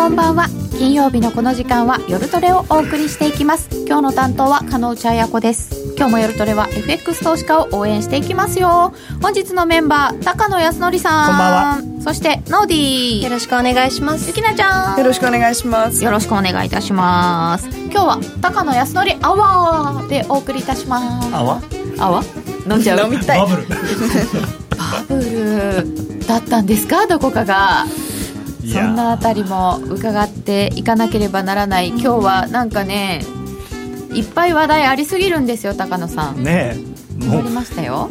こんばんは。金曜日のこの時間は夜トレをお送りしていきます。今日の担当は加納内彩子です。今日も夜トレは FX 投資家を応援していきますよ。本日のメンバー高野康則さん。こんばんは。そしてノーディー。よろしくお願いします。ゆきなちゃん。よろしくお願いします。よろしくお願いいたします。今日は高野康則アワーでお送りいたします。あわアワ？飲んじゃう？飲みたい。バブル。バブルだったんですか？どこかがそんなあたりも伺っていかなければならない。今日はなんかねいっぱい話題ありすぎるんですよ高野さん。ねえ。もりましたよ。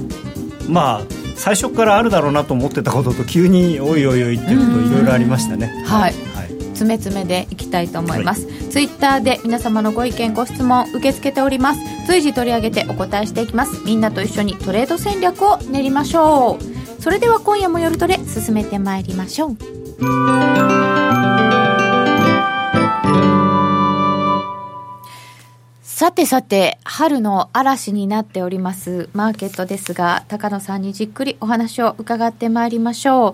まあ最初からあるだろうなと思ってたことと急においおいおいっていうこといろいろありましたね。はい。はい。詰め詰めでいきたいと思います、ツイッターで皆様のご意見ご質問受け付けております。随時取り上げてお答えしていきます。みんなと一緒にトレード戦略を練りましょう。それでは今夜も夜トレ進めてまいりましょうさてさて春の嵐になっておりますマーケットですが高野さんにじっくりお話を伺ってまいりましょう、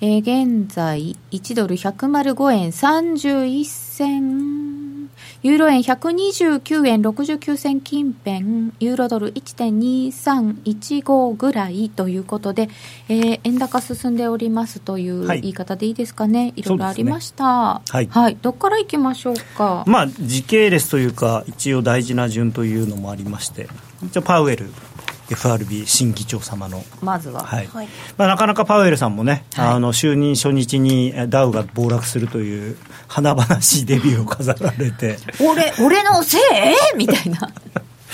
えー現在1ドル105円31銭ユーロ円129円69銭近辺ユーロドル1.2315ぐらいということで、えー円高進んでおりますというはい。言い方でいいですかね、い、ろいろありました。はい。はい、どっから行きましょうか？まあ時系列というか一応大事な順というのもありまして一応パウエル FRB 新議長様の。まずは、はい。はい。まあ、なかなかパウエルさんもね、はい。あの就任初日にえダウが暴落するという華々しいデビューを飾られて。俺俺のせい？みたいな。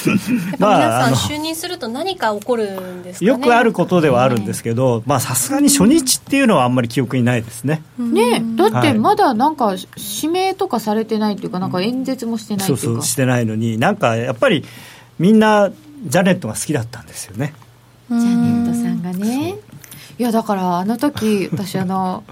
やっぱ皆まああのさん就任すると何か起こるんですかね。よくあることではあるんですけどまあさすがに初日っていうのはあんまり記憶にないですね、ねだっはい。てまだなんか指名とかされてないっていうかなんか演説もしてないっていうか。そうそうしてないのになんかやっぱりみんなジャネットが好きだったんですよね。ジャネットさんがね。いやだからあの時 私あの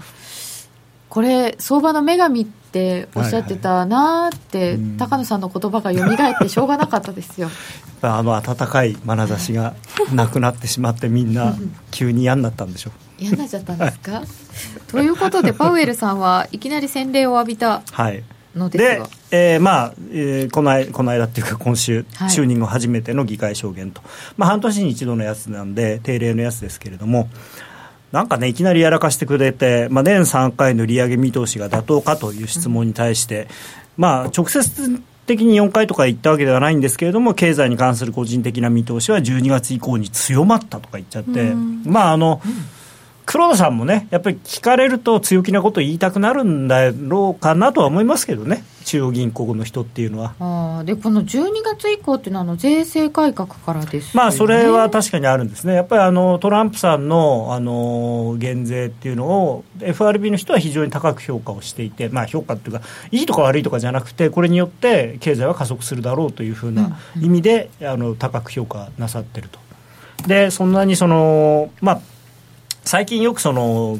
これ相場の女神っておっしゃってたなーって、うん。高野さんの言葉が蘇ってしょうがなかったですよ。あの温かい眼差しが なくなってしまってみんな急に嫌になったんでしょう。嫌になっちゃったんですか？ということでパウエルさんはいきなり洗礼を浴びた。はいのでえーまあ、えーこの間この間っていうか今週、はい。就任後初めての議会証言と、まあ、半年に一度のやつなんで定例のやつですけれども。なんかねいきなりやらかしてくれて、まあ、年3回の利上げ見通しが妥当かという質問に対して、まあ、直接的に4回とか言ったわけではないんですけれども経済に関する個人的な見通しは12月以降に強まったとか言っちゃって、まああの、黒田さんもね、やっぱり聞かれると強気なこと言いたくなるんだろうかなとは思いますけどね、中央銀行の人っていうのは。あーでこの12月以降っていうのはあの税制改革からですよねまあ、それは確かにあるんですね、やっぱりあのトランプさんのあの減税っていうのを、FRB の人は非常に高く評価をしていて、まあ、評価っていうか、いいとか悪いとかじゃなくて、これによって経済は加速するだろうというふうな意味で、あの高く評価なさってると。でそんなにその、まあ、最近よくその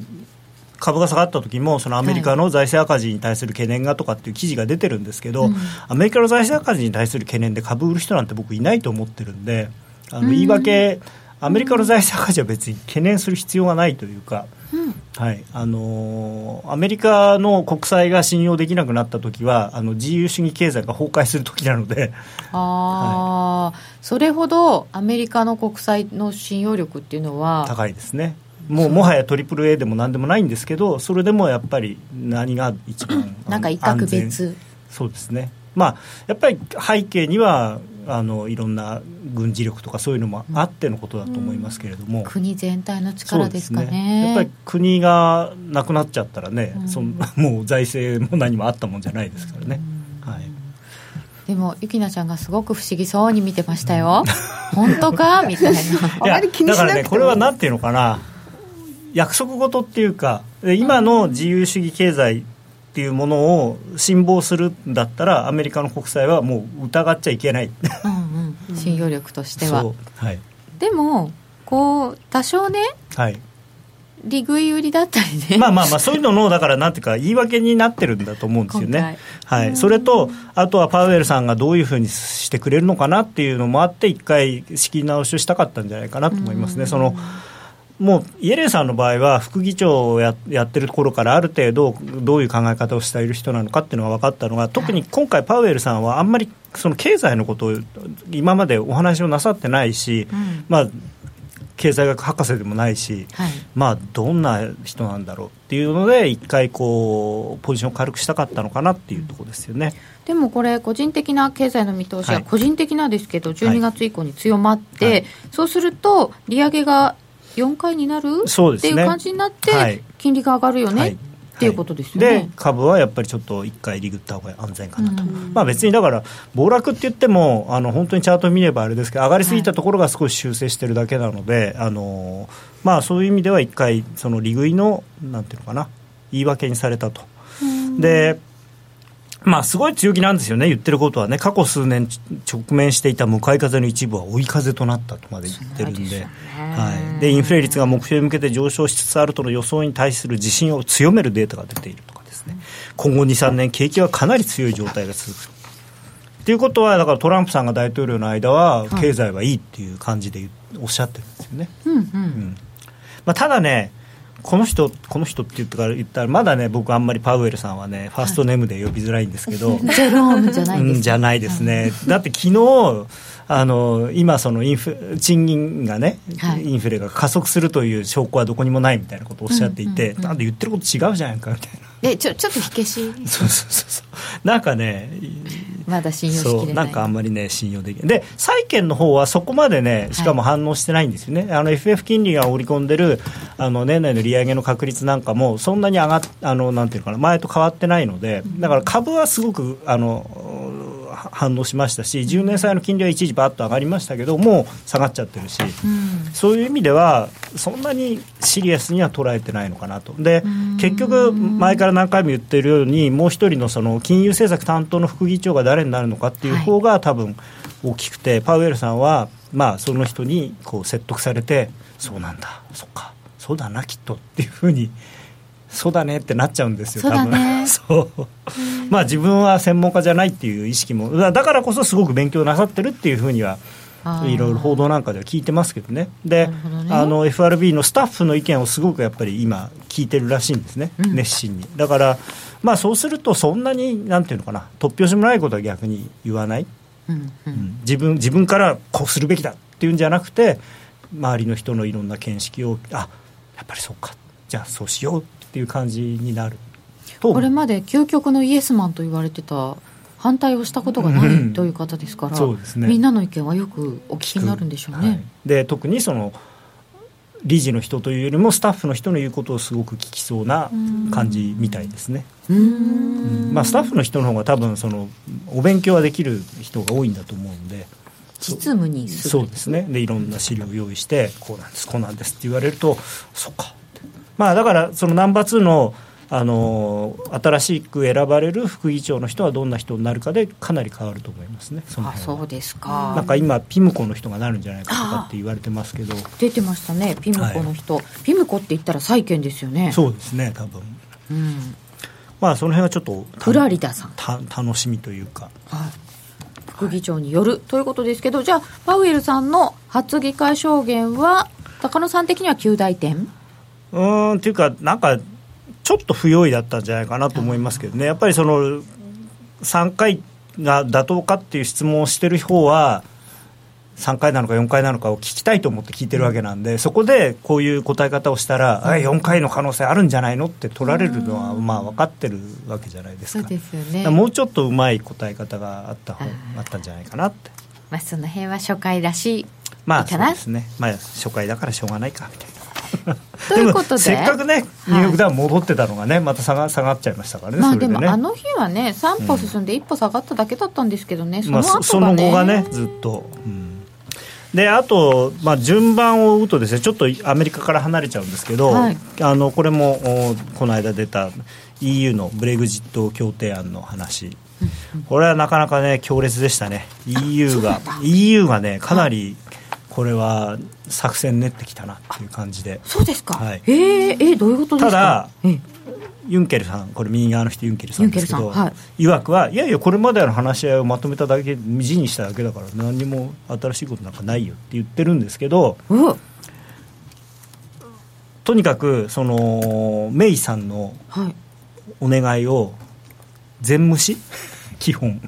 株が下がった時もそのアメリカの財政赤字に対する懸念がとかっていう記事が出てるんですけど、うん。アメリカの財政赤字に対する懸念で株売る人なんて僕いないと思ってるんであの言い訳、アメリカの財政赤字は別に懸念する必要がないというか、はい。あのーアメリカの国債が信用できなくなった時はあの自由主義経済が崩壊する時なのでああ、それほどアメリカの国債の信用力っていうのは高いですね。もうもはや AAA でもなんでもないんですけどそれでもやっぱり何が一番なんか一角安全別。そうですね。まあやっぱり背景にはあのいろんな軍事力とかそういうのもあってのことだと思いますけれども、国全体の力ですかね。やっぱり国がなくなっちゃったらね、うん。そん もう財政も何もあったもんじゃないですからね、はい、でもゆきなちゃんがすごく不思議そうに見てましたよ。本当か？みたいな。あまり気にしなくてもだからねこれはなんていうのかな約束事っていうかで今の自由主義経済っていうものを辛抱するんだったらアメリカの国債はもう疑っちゃいけない。うん、うん、信用力としては。はい。でもこう多少ねはい。利食い売りだったりね。まあまあまあそういうののだからなんていうか言い訳になってるんだと思うんですよ今ねはい、それとあとはパウエルさんがどういうふうにしてくれるのかなっていうのもあって一回仕切り直しをしたかったんじゃないかなと思いますね。そのもうイエレンさんの場合は副議長をややってるところからある程度どういう考え方をしている人なのかっていうのが分かったのが特に今回パウエルさんはあんまりその経済のことを今までお話をなさってないし、うん。まあ経済学博士でもないし、はい。まあ、どんな人なんだろうっていうので一回こうポジションを軽くしたかったのかなっていうところですよね。でもこれ、個人的な経済の見通しは、はい。個人的なですけど、12月以降に強まって、はい。そうすると、利上げが4回になる？ってそうですね。いう感じになって、はい。金利が上がるよね、はい。っていうことですよでね。株はやっぱりちょっと一回リグった方が安全かなと、うん。まあ、別にだから暴落って言ってもあの本当にチャート見ればあれですけど上がりすぎたところが少し修正してるだけなので、あのまあ、そういう意味では一回その利食いのなんていうのかな言い訳にされたと。でまあ、すごい強気なんですよね、言ってることはね、過去数年直面していた向かい風の一部は追い風となったとまで言ってるんで、ではい、でインフレ率が目標に向けて上昇しつつあるとの予想に対する自信を強めるデータが出ているとかですね、今後2、3年、景気はかなり強い状態が続く。ということは、だからトランプさんが大統領の間は、経済はいいっていう感じでおっしゃってるんですよね。うんうん。うん。まあ、ただね、この人、この人って言ったから言ったら、まだね、僕、あんまりパウエルさんはね、ファーストネームで呼びづらいんですけど、ゼロームじゃないですうんじゃないですね、だって昨日あの今、そのインフ賃金がね、はい。インフレが加速するという証拠はどこにもないみたいなことをおっしゃっていて、うんうんうん。なんで言ってること違うじゃんかみたいな。えちょちょっと火消し、そうそうそうそう。なんかね、まだ信用しきれない。そうなんかあんまりね、信用できない、で債券の方はそこまでね、しかも反応してないんですよね、あの FF 金利が織り込んでるあの年内の利上げの確率なんかも、そんなに上がっあのなんていうのかな、前と変わってないので、だから株はすごくあのは反応しましたし、10年債の金利は一時ばっと上がりましたけど、もう下がっちゃってるし。うんそういう意味では、そんなにシリアスには捉えてないのかなと、で結局、前から何回も言っているように、もう一人のその金融政策担当の副議長が誰になるのかっていう方が、多分大きくて、パウエルさんは、まあ、その人にこう説得されて、そうなんだ、そっか、そうだな、きっとっていうふうに。そうだねってなっちゃうんですよ、多分。そう。まあ自分は専門家じゃないっていう意識も、だだからこそすごく勉強なさってるっていうふうにはいろいろ報道なんかでは聞いてますけどね、で、ね。あの FRB のスタッフの意見をすごくやっぱり今、聞いてるらしいんですね、うん。熱心に。だから、まあ、そうすると、そんなになんていうのかな、突拍子もないことは逆に言わない、うんううんん。自分自分からこうするべきだっていうんじゃなくて、周りの人のいろんな見識を、あやっぱりそうか、じゃあそうしようっていう感じになる。とこれまで究極のイエスマンと言われてた反対をしたことがなうん。いという方ですから、そうですね。みんなの意見はよくお聞きになるんでしょうね。はい。で特にその理事の人というよりもスタッフの人の言うことをすごく聞きそうな感じみたいですね、まあ、スタッフの人の方が多分そのお勉強はできる人が多いんだと思うんで。実務にするそうですね。でいろんな資料を用意してこうなんですこうなんですって言われるとそってまあだからそのナンバー2のあの新しく選ばれる副議長の人はどんな人になるかでかなり変わると思いますね。そのあそうですか。なんか今ピムコの人がなるんじゃないかとかって言われてますけど。出てましたねピムコの人、ピムコって言ったら債券ですよね。そうですね多分。うん、まあその辺はちょっとたフラリダさん。た楽しみというか。はい。副議長によるということですけどじゃあパウエルさんの初議会証言は高野さん的には9大点？うーんっていうかなんかちょっと不用意だったんじゃないかなと思いますけどねやっぱりその3回が妥当かっていう質問をしてる方は3回なのか4回なのかを聞きたいと思って聞いてるわけなんで、そこでこういう答え方をしたら、あ4回の可能性あるんじゃないのって取られるのはまあ分かってるわけじゃないですか。そうですよだからねもうちょっとうまい答え方があった方あったんじゃないかなって。まあその辺は初回らしいまあそうですね。まあ初回だからしょうがないかみたいな。ということで。もせっかくねニューヨークダウン戻ってたのがね、また下が下がっちゃいましたからね。まあでもあの日はね3歩進んで1歩下がっただけだったんですけどね、そまあ、の後がね、そその後がねずっと、うん。であと、まあ、順番を追うとですねちょっとアメリカから離れちゃうんですけど、はい。あのこれもおこの間出た EU のブレグジット協定案の話、これはなかなかね強烈でしたね。EU が EU がねかなりこれは作戦練ってきたなっていう感じで。そうですか、はい。えー、えーどういうことですか？ただええ。ユンケルさん、これ右側の人ユンケルさんですけど、はい曰くはい。やいやこれまでの話し合いをまとめただけ字にしただけだから何にも新しいことなんかないよって言ってるんですけどうわとにかくそのメイさんのはい。お願いを全無視？基本、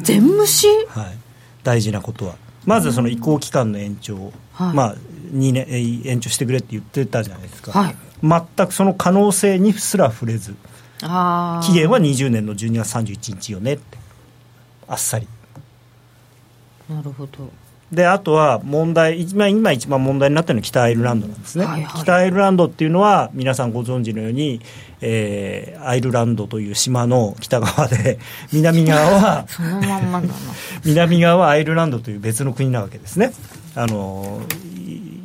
全無視？はい、大事なことはまずその移行期間の延長、はい。まあ2年えー延長してくれって言ってたじゃないですか、はい。全くその可能性にすら触れず期限は20年の12月31日よねってあっさり。なるほどであとは問題今今一番問題になってるのは北アイルランドなんですね、はいはい。北アイルランドっていうのは皆さんご存知のように、えーアイルランドという島の北側で 南側はそのまんまだな。南側はアイルランドという別の国なわけですね。あのい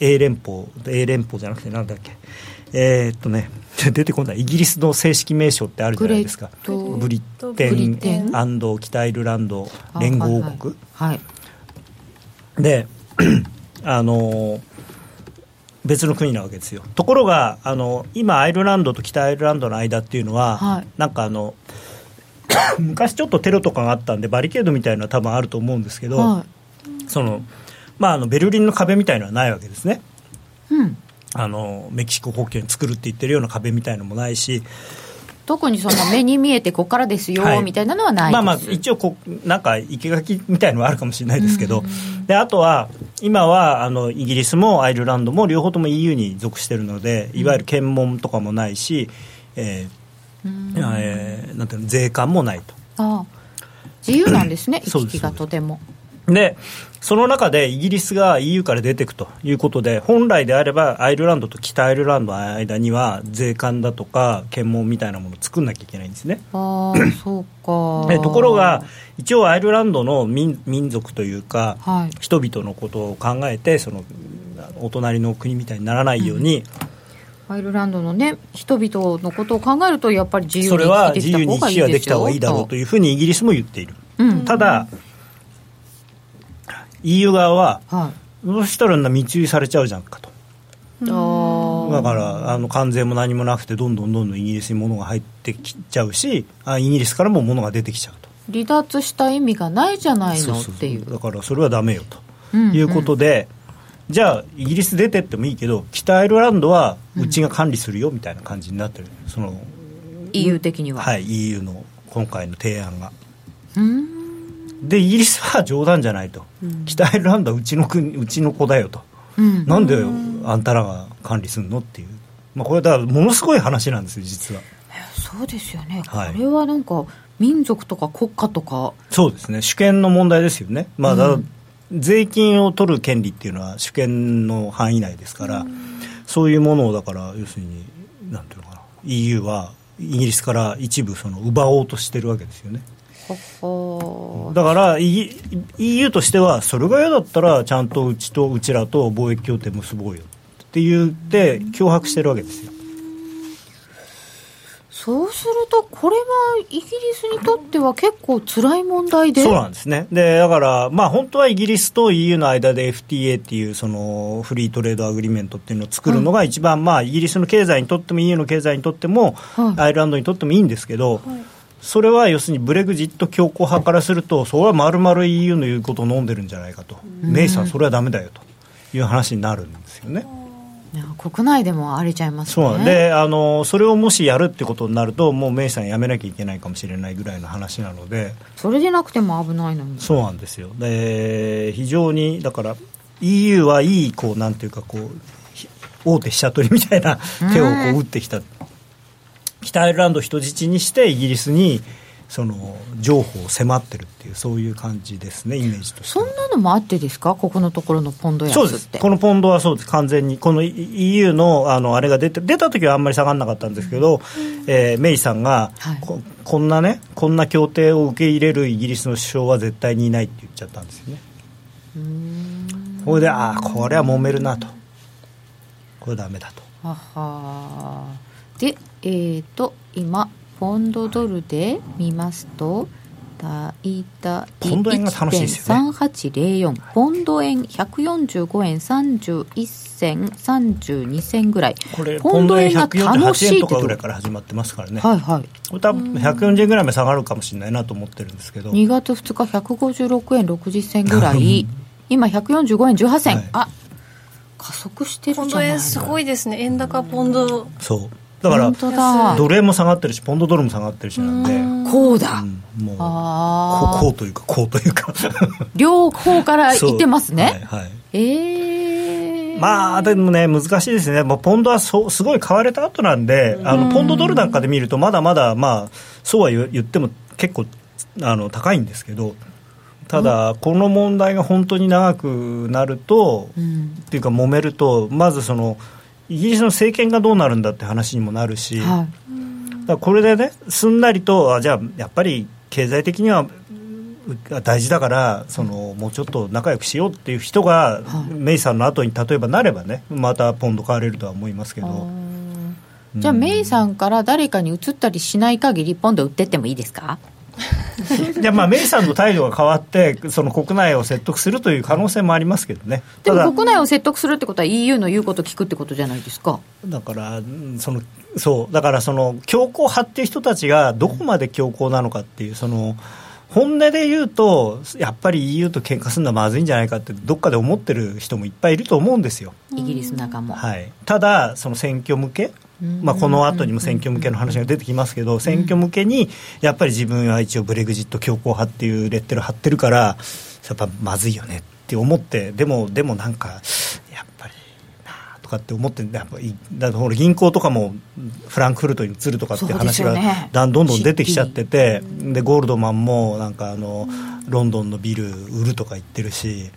英連邦英連邦じゃなくてなんだっけ。えーっとね 出てこない。イギリスの正式名称ってあるじゃないですか。ブリテブリテン。ン北アイルランド連合王国、はい。はいで あの別の国なわけですよ。ところがあの今アイルランドと北アイルランドの間っていうのは、はい。なんかあの 昔ちょっとテロとかがあったんでバリケードみたいなのは多分あると思うんですけど、はそのまあ、あのベルリンの壁みたいのはないわけですね。いうん。あのメキシコ国境に作るって言ってるような壁みたいのもないし特にその目に見えてここからですよ、はい。みたいなのはないです。まあまあ一応こうなんか生垣みたいのはあるかもしれないですけど、であとは今はあのイギリスもアイルランドも両方とも EU に属しているのでいわゆる検問とかもないし、えーえーなんていうの税関もないと。ああ。自由なんですね行き来がとても。でその中でイギリスが EU から出ていくということで本来であればアイルランドと北アイルランドの間には税関だとか検問みたいなものを作んなきゃいけないんですね。ああ そうか。でところが一応アイルランドの民民族というか、はい。人々のことを考えてそのお隣の国みたいにならないように、アイルランドのね人々のことを考えるとやっぱり自由にそれは生き自由に行きできた方がいいだろうといういうふうにイギリスも言っている、うん。ただ EU 側ははい。どうしたら密輸されちゃうじゃんかと。あだからあの関税も何もなくてどんどんどんどんイギリスに物が入ってきちゃうしあイギリスからも物が出てきちゃうと。離脱した意味がないじゃないのそうそうそう。っていう。だからそれはダメよと。うんうん。いうことで、じゃあイギリス出てってもいいけど北アイルランドはうちが管理するよみたいな感じになってる、その EU 的には。はい EU の今回の提案が。うんでイギリスは冗談じゃないと、北アイルランドはうちの国うちの子だよと、うん。なんであんたらが管理するのっていう、まあ、これだからものすごい話なんですよ実は。そうですよね、はい。これはなんか民族とか国家とか。そうですね。主権の問題ですよね。まあだ税金を取る権利っていうのは主権の範囲内ですから、そういうものをだから要するになんていうのかな。EU はイギリスから一部その奪おうとしてるわけですよねだから EU としてはそれが嫌だったらちゃんとうちとうちらと貿易協定結ぼうよ。って言って脅迫してるわけですよ。そうするとこれはイギリスにとっては結構辛い問題で。そうなんですね。でだから、まあ、本当はイギリスと EU の間で FTA っていうそのフリートレードアグリメントっていうのを作るのが一番、まあ、イギリスの経済にとっても EU の経済にとっても、はい。アイルランドにとってもいいんですけど、それは要するにブレグジット強硬派からするとそれはまるまる EU の言うことを飲んでるんじゃないかと、メイさんそれはダメだよと。いう話になるんですよね。国内でも荒れちゃいますね。そうであのそれをもしやるってことになるともうメイさん辞めなきゃいけないかもしれないぐらいの話なので。それでなくても危ないのにそうなんですよ。で非常にだから EU はいいこうなんていうかこうひ大手飛車取りみたいな手をこう打ってきた、北アイルランドを人質にしてイギリスにその譲歩を迫ってるっていうそういう感じですねイメージとしては。そんなのもあってですか？ここのところのポンド安そうです。このポンドはそうです。完全に。この EU のあのあれが出て出た時はあんまり下がらなかったんですけど、えーメイさんが、はい。ここんなねこんな協定を受け入れるイギリスの首相は絶対にいないって言っちゃったんですよね。それでああこれは揉めるなと。これダメだと。ははでえー、と今ポンドドルで見ますと大体ポンド円が楽しいですよね。1.3804ポンド円145円31銭32銭ぐらい。これポンド円が楽148しいってと円とかぐらいから始まってますからね、はいはい。これ多分140円ぐらいまで下がるかもしれないなと思ってるんですけど。2月2日156円60銭ぐらい。今145円18銭、はい。あ加速してるポンじゃないド円すごいですね。円高ポンド。そうだからドル円も下がってるしポンドドルも下がってるしなんで。こうだ、うんもうこうというかこうというか。両方から言ってますね、はいはい。ええまあでもね難しいですね、まあ、ポンドはそうすごい買われた後なんで、あのポンドドルなんかで見るとまだまだまあそうは言言っても結構あの高いんですけどただ、この問題が本当に長くなると、うん。っていうか揉めるとまずそのイギリスの政権がどうなるんだって話にもなるし、はだからこれでねすんなりとあじゃあやっぱり経済的にはう大事だからそのもうちょっと仲良くしようっていう人が、はい。メイさんの後に例えばなればねまたポンド買われるとは思いますけど。ー。じゃあ、メイさんから誰かに移ったりしない限りポンド売ってってもいいですか？まあメイさんの態度が変わってその国内を説得するという可能性もありますけどね。でも国内を説得するってことは EU の言うこと聞くってことじゃないですか？だからうんそのそうだからその強硬派っていう人たちがどこまで強硬なのかっていうその本音で言うとやっぱり EU と喧嘩するのはまずいんじゃないかってどっかで思ってる人もいっぱいいると思うんですよ、イギリスの中も、はい、ただその選挙向けまあ、この後にも選挙向けの話が出てきますけど、選挙向けにやっぱり自分は一応ブレグジット強硬派っていうレッテル貼ってるからやっぱまずいよねって思ってでもでもなんかやっぱりとかって思ってやっぱいだからほら銀行とかもフランクフルトに移るとかって話がだんどんどん出てきちゃっててでゴールドマンもなんかあのロンドンのビル売るとか言ってるし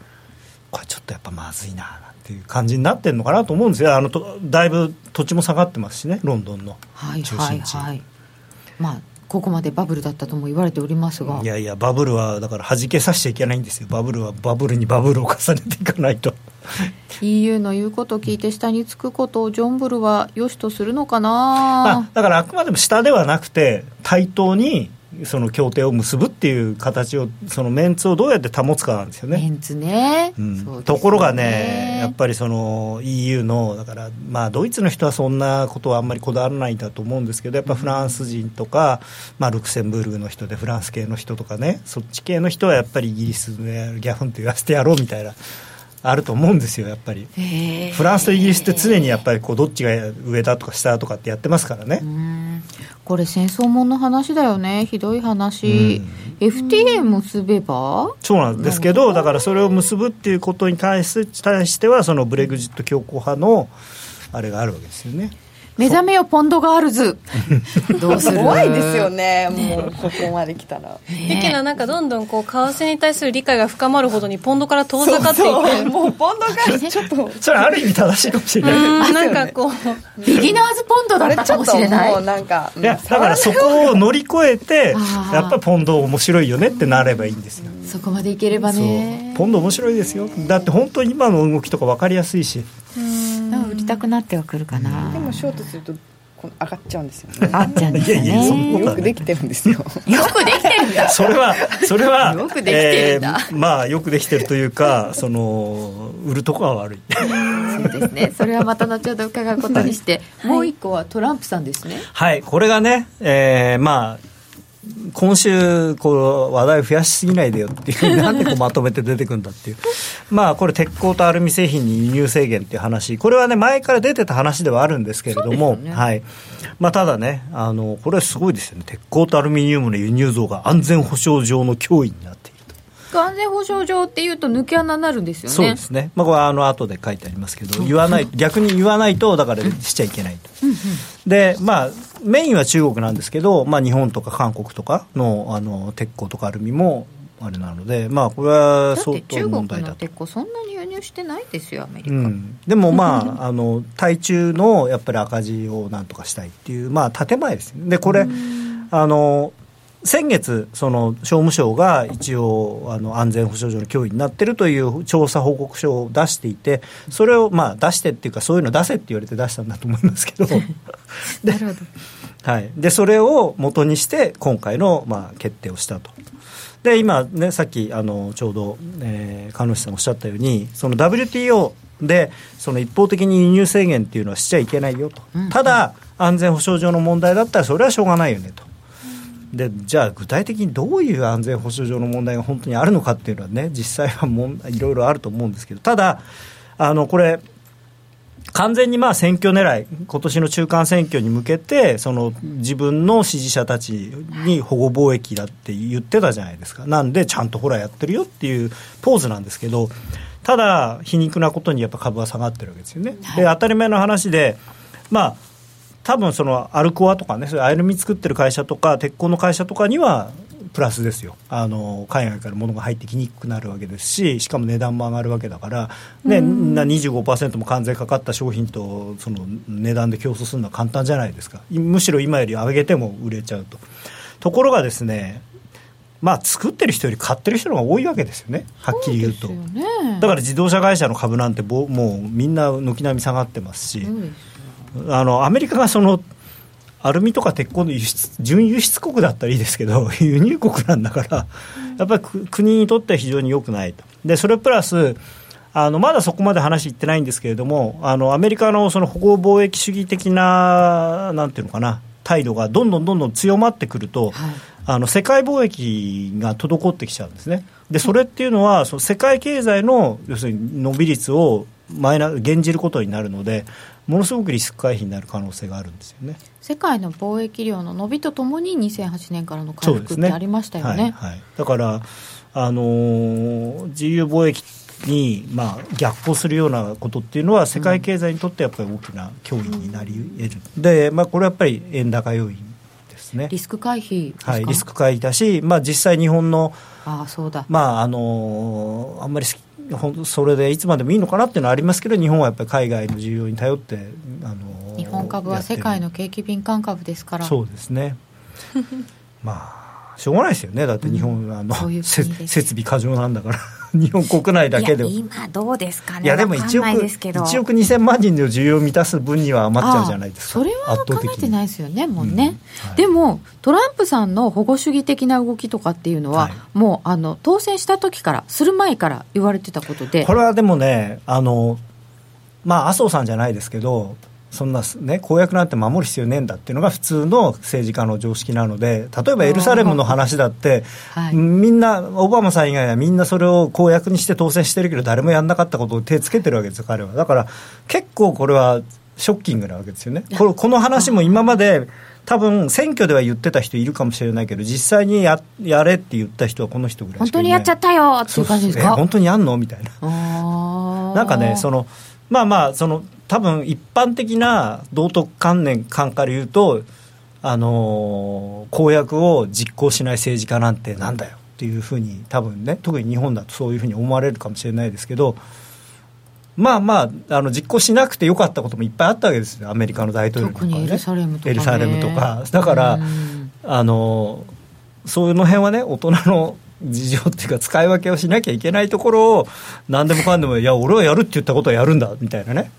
これちょっとやっぱまずいなっていう感じになってるのかなと思うんですよ。あのとだいぶ土地も下がってますしねロンドンの。はいはい中心地、はい。まあここまでバブルだったとも言われておりますが。いやいやバブルはだから弾けさせちゃいけないんですよ。バブルはバブルにバブルを重ねていかないと。EU の言うことを聞いて下につくことをジョンブルは良しとするのかまあな、だからあくまでも下ではなくて対等にその協定を結ぶっていう形をそのメンツをどうやって保つかなんですよね。メンツね,、ところがね、やっぱりその EU の、だから、まあ、ドイツの人はそんなことはあんまりこだわらないんだと思うんですけど、やっぱフランス人とか、まあ、ルクセンブルグの人で、フランス系の人とかね、そっち系の人はやっぱりイギリスでギャフンと言わせてやろうみたいな、あると思うんですよ、やっぱり。フランスとイギリスって常にやっぱりこうどっちが上だとか下だとかってやってますからね。うんこれ戦争もんの話だよね。ひどい話、FTA 結べば？そうなんですけど、だからそれを結ぶっていうことに対し対しては、そのブレグジット強硬派のあれがあるわけですよね。目覚めよポンドガールズ。どうする？怖いですよね。もうここまで来たら。だけどなんかどんどんこう為替に対する理解が深まるほどにポンドから遠ざかっていってそう。もうポンドがちょっと。それある意味正しいかもしれない。うん。なんかこうビギナーズポンドだったかもあれちょっとしれないもうなん。かいやだからそこを乗り越えてやっぱりポンド面白いよねってなればいいんですよ、そこまでいければね。ポンド面白いですよ。だって本当に今の動きとか分かりやすいし。なん。か売りたくなってはくるかな、でもショートするとこの上がっちゃうんですよね。あっちゃうんですよいやいやよくできてるんですよ。よくできてるんだ。それはそれはよくできてるんだ。えーまあよくできてるというかその売るとこは悪い。そうですね。それはまた後ほど伺うことにして、もう一個はトランプさんですね。はい。これがね、えーまあ今週こう話題を増やしすぎないでよっていう なんでこうまとめて出てくるんだっていう。まあこれ鉄鋼とアルミ製品に輸入制限っていう話。これはね前から出てた話ではあるんですけれども、ね。はい。まあ、ただねあのこれはすごいですよね。鉄鋼とアルミニウムの輸入増が安全保障上の脅威になっている。と安全保障上っていうと抜け穴になるんですよね。そうですね、まあ、これはあの後で書いてありますけど、言わない逆に言わないと、だからしちゃいけないと。で、まあ、メインは中国なんですけど、まあ、日本とか韓国とかのあの鉄鋼とかアルミもあれなので、まあ、これはだっ相当て中国問題だと。の鉄鋼そんなに輸入してないですよアメリカ、うん、でもまああの対中のやっぱり赤字をなんとかしたいっていうまあ建前ですよね。でこれあの先月その商務省が一応あの安全保障上の脅威になってるという調査報告書を出していてそれをまあ出してっていうかそういうの出せって言われて出したんだと思いますけど。なるほど。はい、でそれを元にして今回の、まあ、決定をしたと。で今ねさっきあのちょうど、えー、鹿野さんおっしゃったようにその WTO でその一方的に輸入制限っていうのはしちゃいけないよと、うん。ただ安全保障上の問題だったらそれはしょうがないよねと。でじゃあ具体的にどういう安全保障上の問題が本当にあるのかっていうのはね実際はもんいろいろあると思うんですけどただあのこれ完全にまあ選挙狙い、今年の中間選挙に向けて、その自分の支持者たちに保護貿易だって言ってたじゃないですか、なんで、ちゃんとほらやってるよっていうポーズなんですけど、ただ、皮肉なことにやっぱ株は下がってるわけですよね。で当たり前の話で、まあ多分そのアルコアとかね、それアルミ作ってる会社とか、鉄鋼の会社とかには、プラスですよ。あの海外から物が入ってきにくくなるわけですししかも値段も上がるわけだから、ね、な25%も関税かかった商品とその値段で競争するのは簡単じゃないですか。むしろ今より上げても売れちゃうと。ところがですねまあ作ってる人より買ってる人の方が多いわけですよね。はっきり言うと。そうね。だから自動車会社の株なんてぼもうみんな軒並み下がってますし、あのアメリカがそのアルミとか鉄鋼の輸出準輸出国だったらいいですけど 輸入国なんだからやっぱりく国にとっては非常に良くないと。でそれプラスあのまだそこまで話いってないんですけれどもあのアメリカのその保護貿易主義的ななんていうのかな態度がどんどんどんどん強まってくると、はい。あの世界貿易が滞ってきちゃうんですね。でそれっていうのはその世界経済の要するに伸び率をマイナ減じることになるのでものすごくリスク回避になる可能性があるんですよね。世界の貿易量の伸びとともに2008年からの回復ってありましたよね。はいはい、だから、あのー自由貿易に、まあ、逆行するようなことっていうのは世界経済にとってやっぱり大きな脅威になり得る、で、まあ、これはやっぱり円高要因ですねリ。スク回避ですか、はい、リスク回避だし、まあ、実際日本のああそうだ、まああのあんまりそれでいつまでもいいのかなっていうのはありますけど日本はやっぱり海外の需要に頼って、あの日本株は世界の景気敏感株ですから。そうですね。まあしょうがないですよね。だって日本はあの、設備過剰なんだから 日本国内だけで。いや今どうですかね。いやでもわかん1億ないですけど。1億2000万人の需要を満たす分には余っちゃうじゃないですか。それは考えてないいですよねもうね、うん。はい。でもトランプさんの保護主義的な動きとかっていうのは、はい。もうあの当選した時からする前から言われてたことで。これはでもねあのまあ麻生さんじゃないですけどそんなね公約なんて守る必要ねえんだっていうのが普通の政治家の常識なので例えばエルサレムの話だって、はい。みんなオバマさん以外はみんなそれを公約にして当選してるけど誰もやんなかったことを手つけてるわけですよ彼は。だから結構これはショッキングなわけですよね。この話も今まで多分選挙では言ってた人いるかもしれないけど実際にややれって言った人はこの人ぐらい本当にやっちゃったよっていう感じですか？本当にやんの？みたいな。なんかね、そのまあまあ、その多分一般的な道徳観念観から言うと、あのー公約を実行しない政治家なんてなんだよっていうふうに、多分ね、特に日本だとそういうふうに思われるかもしれないですけど、まあまあ、あの実行しなくてよかったこともいっぱいあったわけですよ、アメリカの大統領とかはねエルサレムとか、ね、エルサレムとか。だからうん。あのそういうの辺はね大人の事情っていうか使い分けをしなきゃいけないところを何でもかんでもいや俺はやるって言ったことはやるんだみたいなね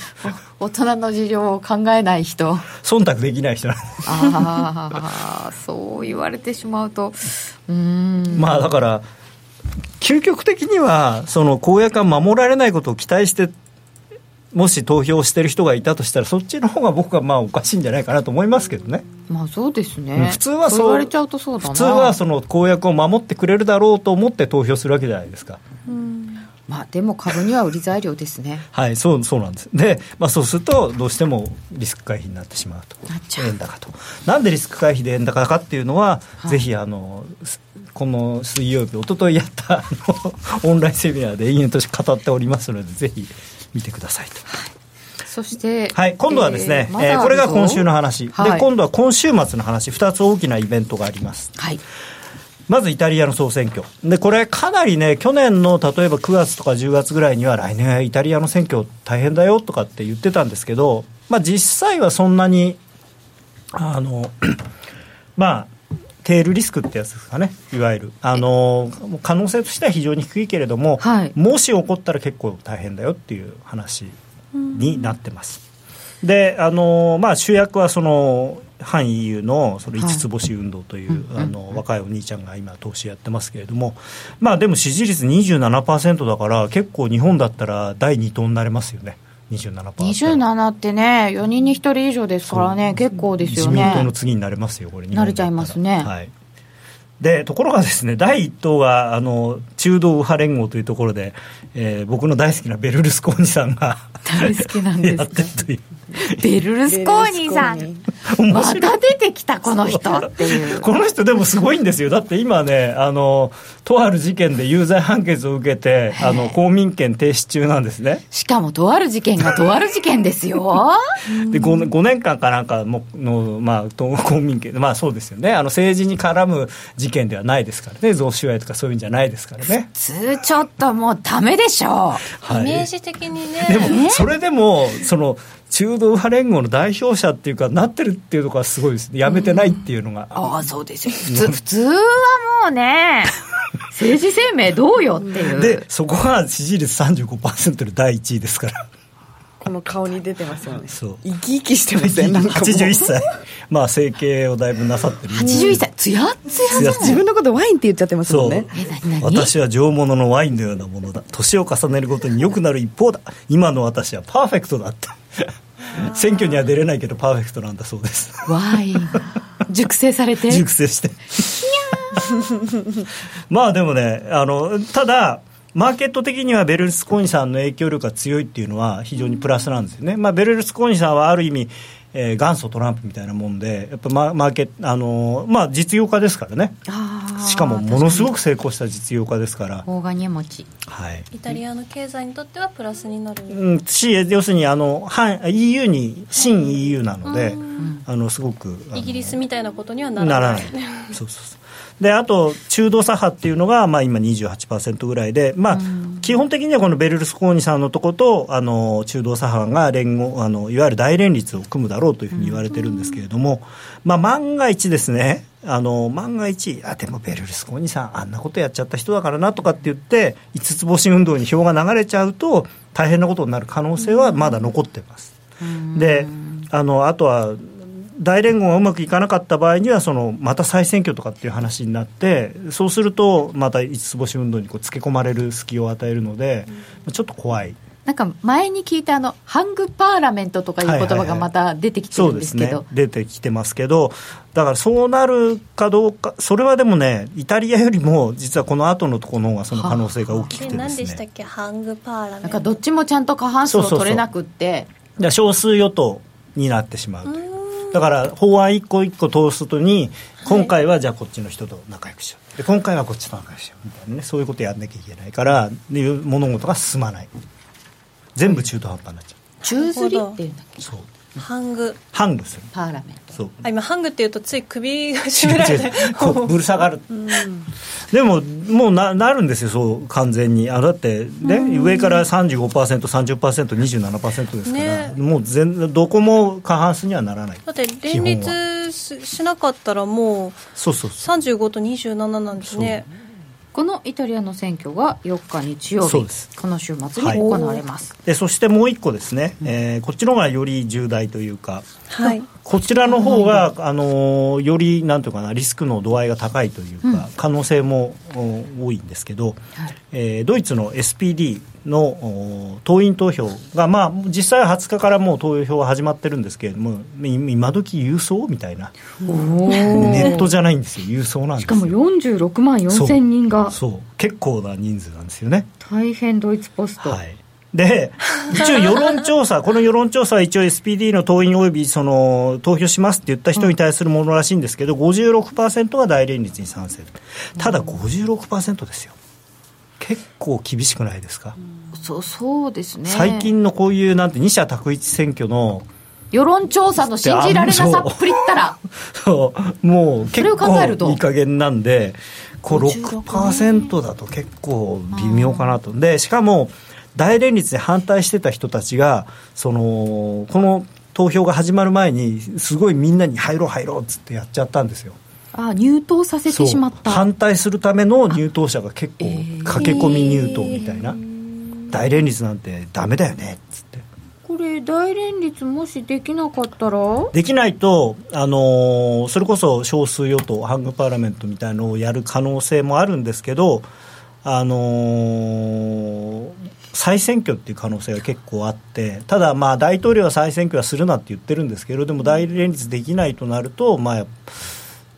大人の事情を考えない人。忖度できない人。ああそう言われてしまうと。うーん。まあだから究極的にはその公約が守られないことを期待してもし投票してる人がいたとしたらそっちの方が僕はまあおかしいんじゃないかなと思いますけどね。まあそうですね、うん普通はそう言われちゃうとそう普通はその公約を守ってくれるだろうと思って投票するわけじゃないですかまあでも株には売り材料ですね。はい、そうそうなんです。で、まあ、そうすると、どうしてもリスク回避になってしまうと。なっちゃう。円高と。なんでリスク回避で円高かっていうのは、はい。ぜひあの、すこの水曜日、一昨日やったあの オンラインセミナーで延々と語っておりますので、ぜひ見てくださいと。そしてはい、今度はですね、えーまこれが今週の話、はい。で今度は今週末の話、2つ大きなイベントがあります。はいまずイタリアの総選挙。で、これかなりね、去年の例えば9月とか10月ぐらいには来年はイタリアの選挙大変だよとかって言ってたんですけど、まあ実際はそんなに、あの、まあ、テールリスクってやつですかね、いわゆる。あの、可能性としては非常に低いけれども、はいもし起こったら結構大変だよっていう話になってます。で、あの、まあ主役はその、反 EU のその五つ星運動という、はいあの若いお兄ちゃんが今投資やってますけれども、まあでも支持率27%だから結構日本だったら第2党になれますよね。27%。27ってね4人に1人以上ですからね結構ですよ自民党のね次になれますよこれ。なれちゃいますね。はい。でところがですね第一党があの中道右派連合というところで、えー僕の大好きなベルルスコーニさんが大好きなんですか？やってるというベルルスコーニーさん。また出てきたこの人。ってい。うこの人でもすごいんですよ。だって今ねあのとある事件で有罪判決を受けてあの公民権停止中なんですね。しかもとある事件がとある事件ですよ。で 5, 5年間かなんかもの、まあ、と公民権まあそうですよね。あの政治に絡む事件ではないですからね。贈収賄とかそういうんじゃないですからね。普通ちょっともうダメでしょ。はい。イメージ的にね。でもそれでもその中道右派連合の代表者っていうかなってるっていうところはすごいですね。やめてないっていうのが、ああそうですよ。普通普通はもうね 政治生命どうよっていう。でそこが支持率35%で第1位ですから。この顔に出てますよね。そう。生き生きしてますねなんかもう。81歳。まあ整形をだいぶなさってる。81歳つやっつや自分のことワインって言っちゃってますもんね。私は上物のワインのようなものだ。年を重ねるごとに良くなる一方だ。今の私はパーフェクトだって 選挙には出れないけどパーフェクトなんだそうです。ワイン熟成されて？熟成して。まあでもねあのただマーケット的にはベルルスコーニさんの影響力が強いっていうのは非常にプラスなんですよね、まあ、ベルルスコーニさんはある意味、えー元祖トランプみたいなもんでやっぱママーケあのまあ実用家ですからね。しかもものすごく成功した実用家ですから、大金持ち。はい。イタリアの経済にとってはプラスになる、うん、し要するにあの反 EU に新 EU なので、あのすごくイギリスみたいなことにはなならない。らない。そうそうそうであと中道左派っていうのが、まあ、今28%ぐらいで、まあ、基本的にはこのベルルスコーニさんのとことあの中道左派が連合あのいわゆる大連立を組むだろうというふうに言われてるんですけれども、まあ、万が一ですねあの万が一あでもベルルスコーニさんあんなことやっちゃった人だからなとかって言って五つ星運動に票が流れちゃうと大変なことになる可能性はまだ残ってます。であのあとは大連合がうまくいかなかった場合にはそのまた再選挙とかっていう話になってそうするとまた五つ星運動にこうつけ込まれる隙を与えるので、ちょっと怖い。なんか前に聞いたあのハングパーラメントとかいう言葉がまた出てきてるそうんですねですけど、出てきてますけどだからそうなるかどうかそれはでもねイタリアよりも実はこの後のところの方がその可能性が大きくてでです何でしたっねけ？ハングパーラメント。なんかどっちもちゃんと過半数を取れなくって。だから少数与党になってしまうというだから法案一個一個通すとに今回はじゃあこっちの人と仲良くしよう。で今回はこっちと仲良くしようみたいなね。そういうことやんなきゃいけないからでいう物事が進まない。全部中途半端になっちゃ宙吊りっていうんだっけ？うそうハング。ハングする。パーラメント。そう。あ今ハングっていうとつい首が違絞められて ぶる下がる、でももうななるんですよそう完全に。あだってね、上から 35%30%27% ですから、ね。もう全どこも過半数にはならない。だって連立ししなかったらもうそうそうそう。35と27なんですねこのイタリアの選挙が4日日曜日そうです。この週末に行われます、でそしてもう一個ですね、えーこっちの方がより重大というか。はいこちらの方が、あのーよりなんていうかなリスクの度合いが高いというか、可能性もお多いんですけど、はい。えードイツの SPD のお党員投票が、まあ、実際は20日からもう投票は始まってるんですけれどもい今時郵送みたいなネットじゃないんですよ郵送なんですよ。しかも46万4千人が。そう。結構な人数なんですよね。大変ドイツポスト、はい、で一応世論調査 この世論調査は一応 SPD の党員およびその投票しますって言った人に対するものらしいんですけど56%が大連立に賛成。ただ56%ですよ。結構厳しくないですか、そうそうですね。最近のこういうなんて二者択一選挙の世論調査の信じられなさっぷりったら。そう。もう結構いい加減なんでこう6%だと結構微妙かなと。でしかも大連立に反対してた人たちがそのこの投票が始まる前にすごいみんなに入ろう入ろうっつってやっちゃったんですよ。あ入党させてしまった。反対するための入党者が結構えー。駆け込み入党みたいな、大連立なんてダメだよねっつって。これ大連立もしできなかったら？できないと、あのーそれこそ少数与党、ハングパーラメントみたいのをやる可能性もあるんですけど、あのー再選挙っていう可能性が結構あって、ただ、まあ、大統領は再選挙はするなって言ってるんですけど、でも大連立できないとなると、まあ、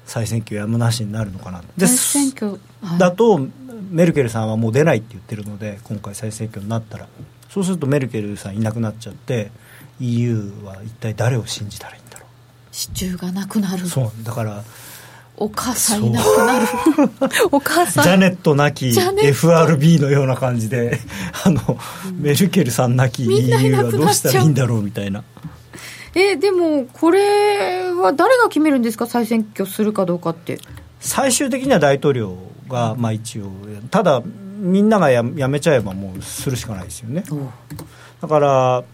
再選挙やむなしになるのかな。で再選挙、はい。だとメルケルさんはもう出ないって言ってるので今回再選挙になったら。そうするとメルケルさんいなくなっちゃって EU は一体誰を信じたらいいんだろ支柱がなくなる。うそう。だからお母さんいなくなる。お母さん。ジャネットなき FRB のような感じであの、メルケルさんなき EU はどうしたらいいんだろうみたいな。えでもこれは誰が決めるんですか？再選挙するかどうかって。最終的には大統領が、まあ、一応ただみんながややめちゃえばもうするしかないですよね。だから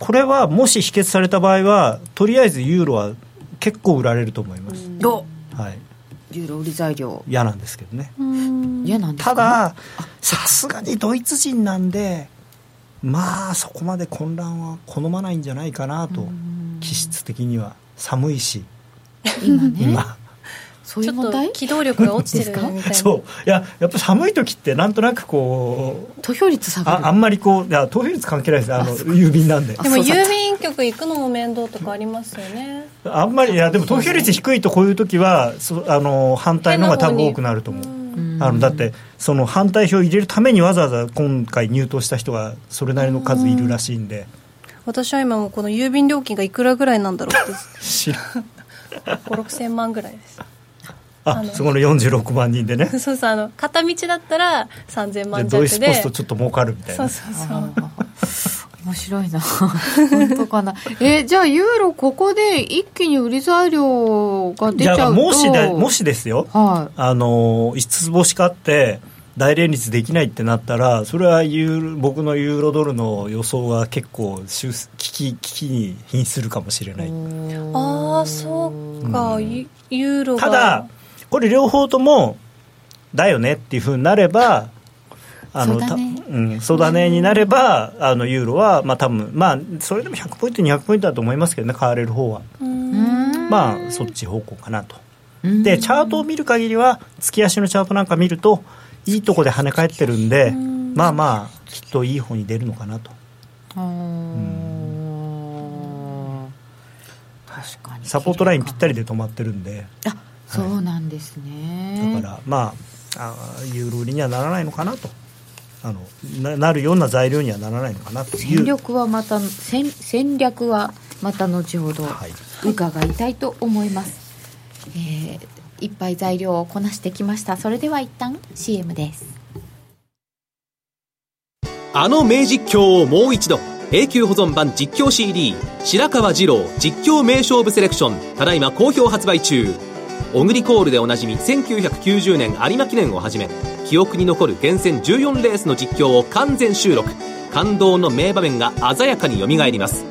これはもし否決された場合はとりあえずユーロは結構売られると思います、おはい、ユーロ売り材料。嫌なんですけどね。嫌なんですか？たださすがにドイツ人なんでまあそこまで混乱は好まないんじゃないかなと。気質的には寒いし。今ね。今そういちょっとう問題機動力が落ちてるみたいな。そう。いややっぱ寒い時ってなんとなくこう投票率下がる。ああんまりこういや投票率関係ないです。あの郵便なんで。でも郵便局行くのも面倒とかありますよね。あんまりいやでも投票率低いとこういう時はそあの反対の方が多分多くなると思う。あのだってその反対票を入れるためにわざわざ今回入党した人がそれなりの数いるらしいんで。私は今もうこの郵便料金がいくらぐらいなんだろうって。知らん。5 6千万ぐらいですああのそこの46万人でね。そうそうあの片道だったら3000じゃあ万ドイ弱で。ツポストちょっと儲かるみたいな。そうそうそう。面白いな。本当かな。えじゃあユーロここで一気に売り材料が出ちゃうと。もしでもしですよ。はあの五つ星買って大連立できないってなったらそれはユーロ僕のユーロドルの予想は結構収危機危機に瀕するかもしれない。いああそうか、ユユーロが。ただこれ両方ともだよねっていうふうになればあのそうだね。たうん、そうだねになればあのユーロはまあ多分まあそれでも100ポイント200ポイントだと思いますけどね買われる方は。うん。まあそっち方向かなと。うん。でチャートを見る限りは月足のチャートなんか見るといいとこで跳ね返ってるんでん。まあまあきっといい方に出るのかなと。うー。ん。確かに。サポートラインぴったりで止まってるんで。あそうなんですね。だからまああユーロ売りにはならないのかなと。あのななるような材料にはならないのかなという。戦略はまた戦戦略はまた後ほどはい。伺いたいと思います、えーいっぱい材料をこなしてきました。それでは一旦 CM です。あの名実況をもう一度。永久保存版実況 CD 白川二郎実況名勝負セレクション。ただいま好評発売中オグリコールでおなじみ1990年有馬記念をはじめ記憶に残る厳選14レースの実況を完全収録。感動の名場面が鮮やかによみがえります。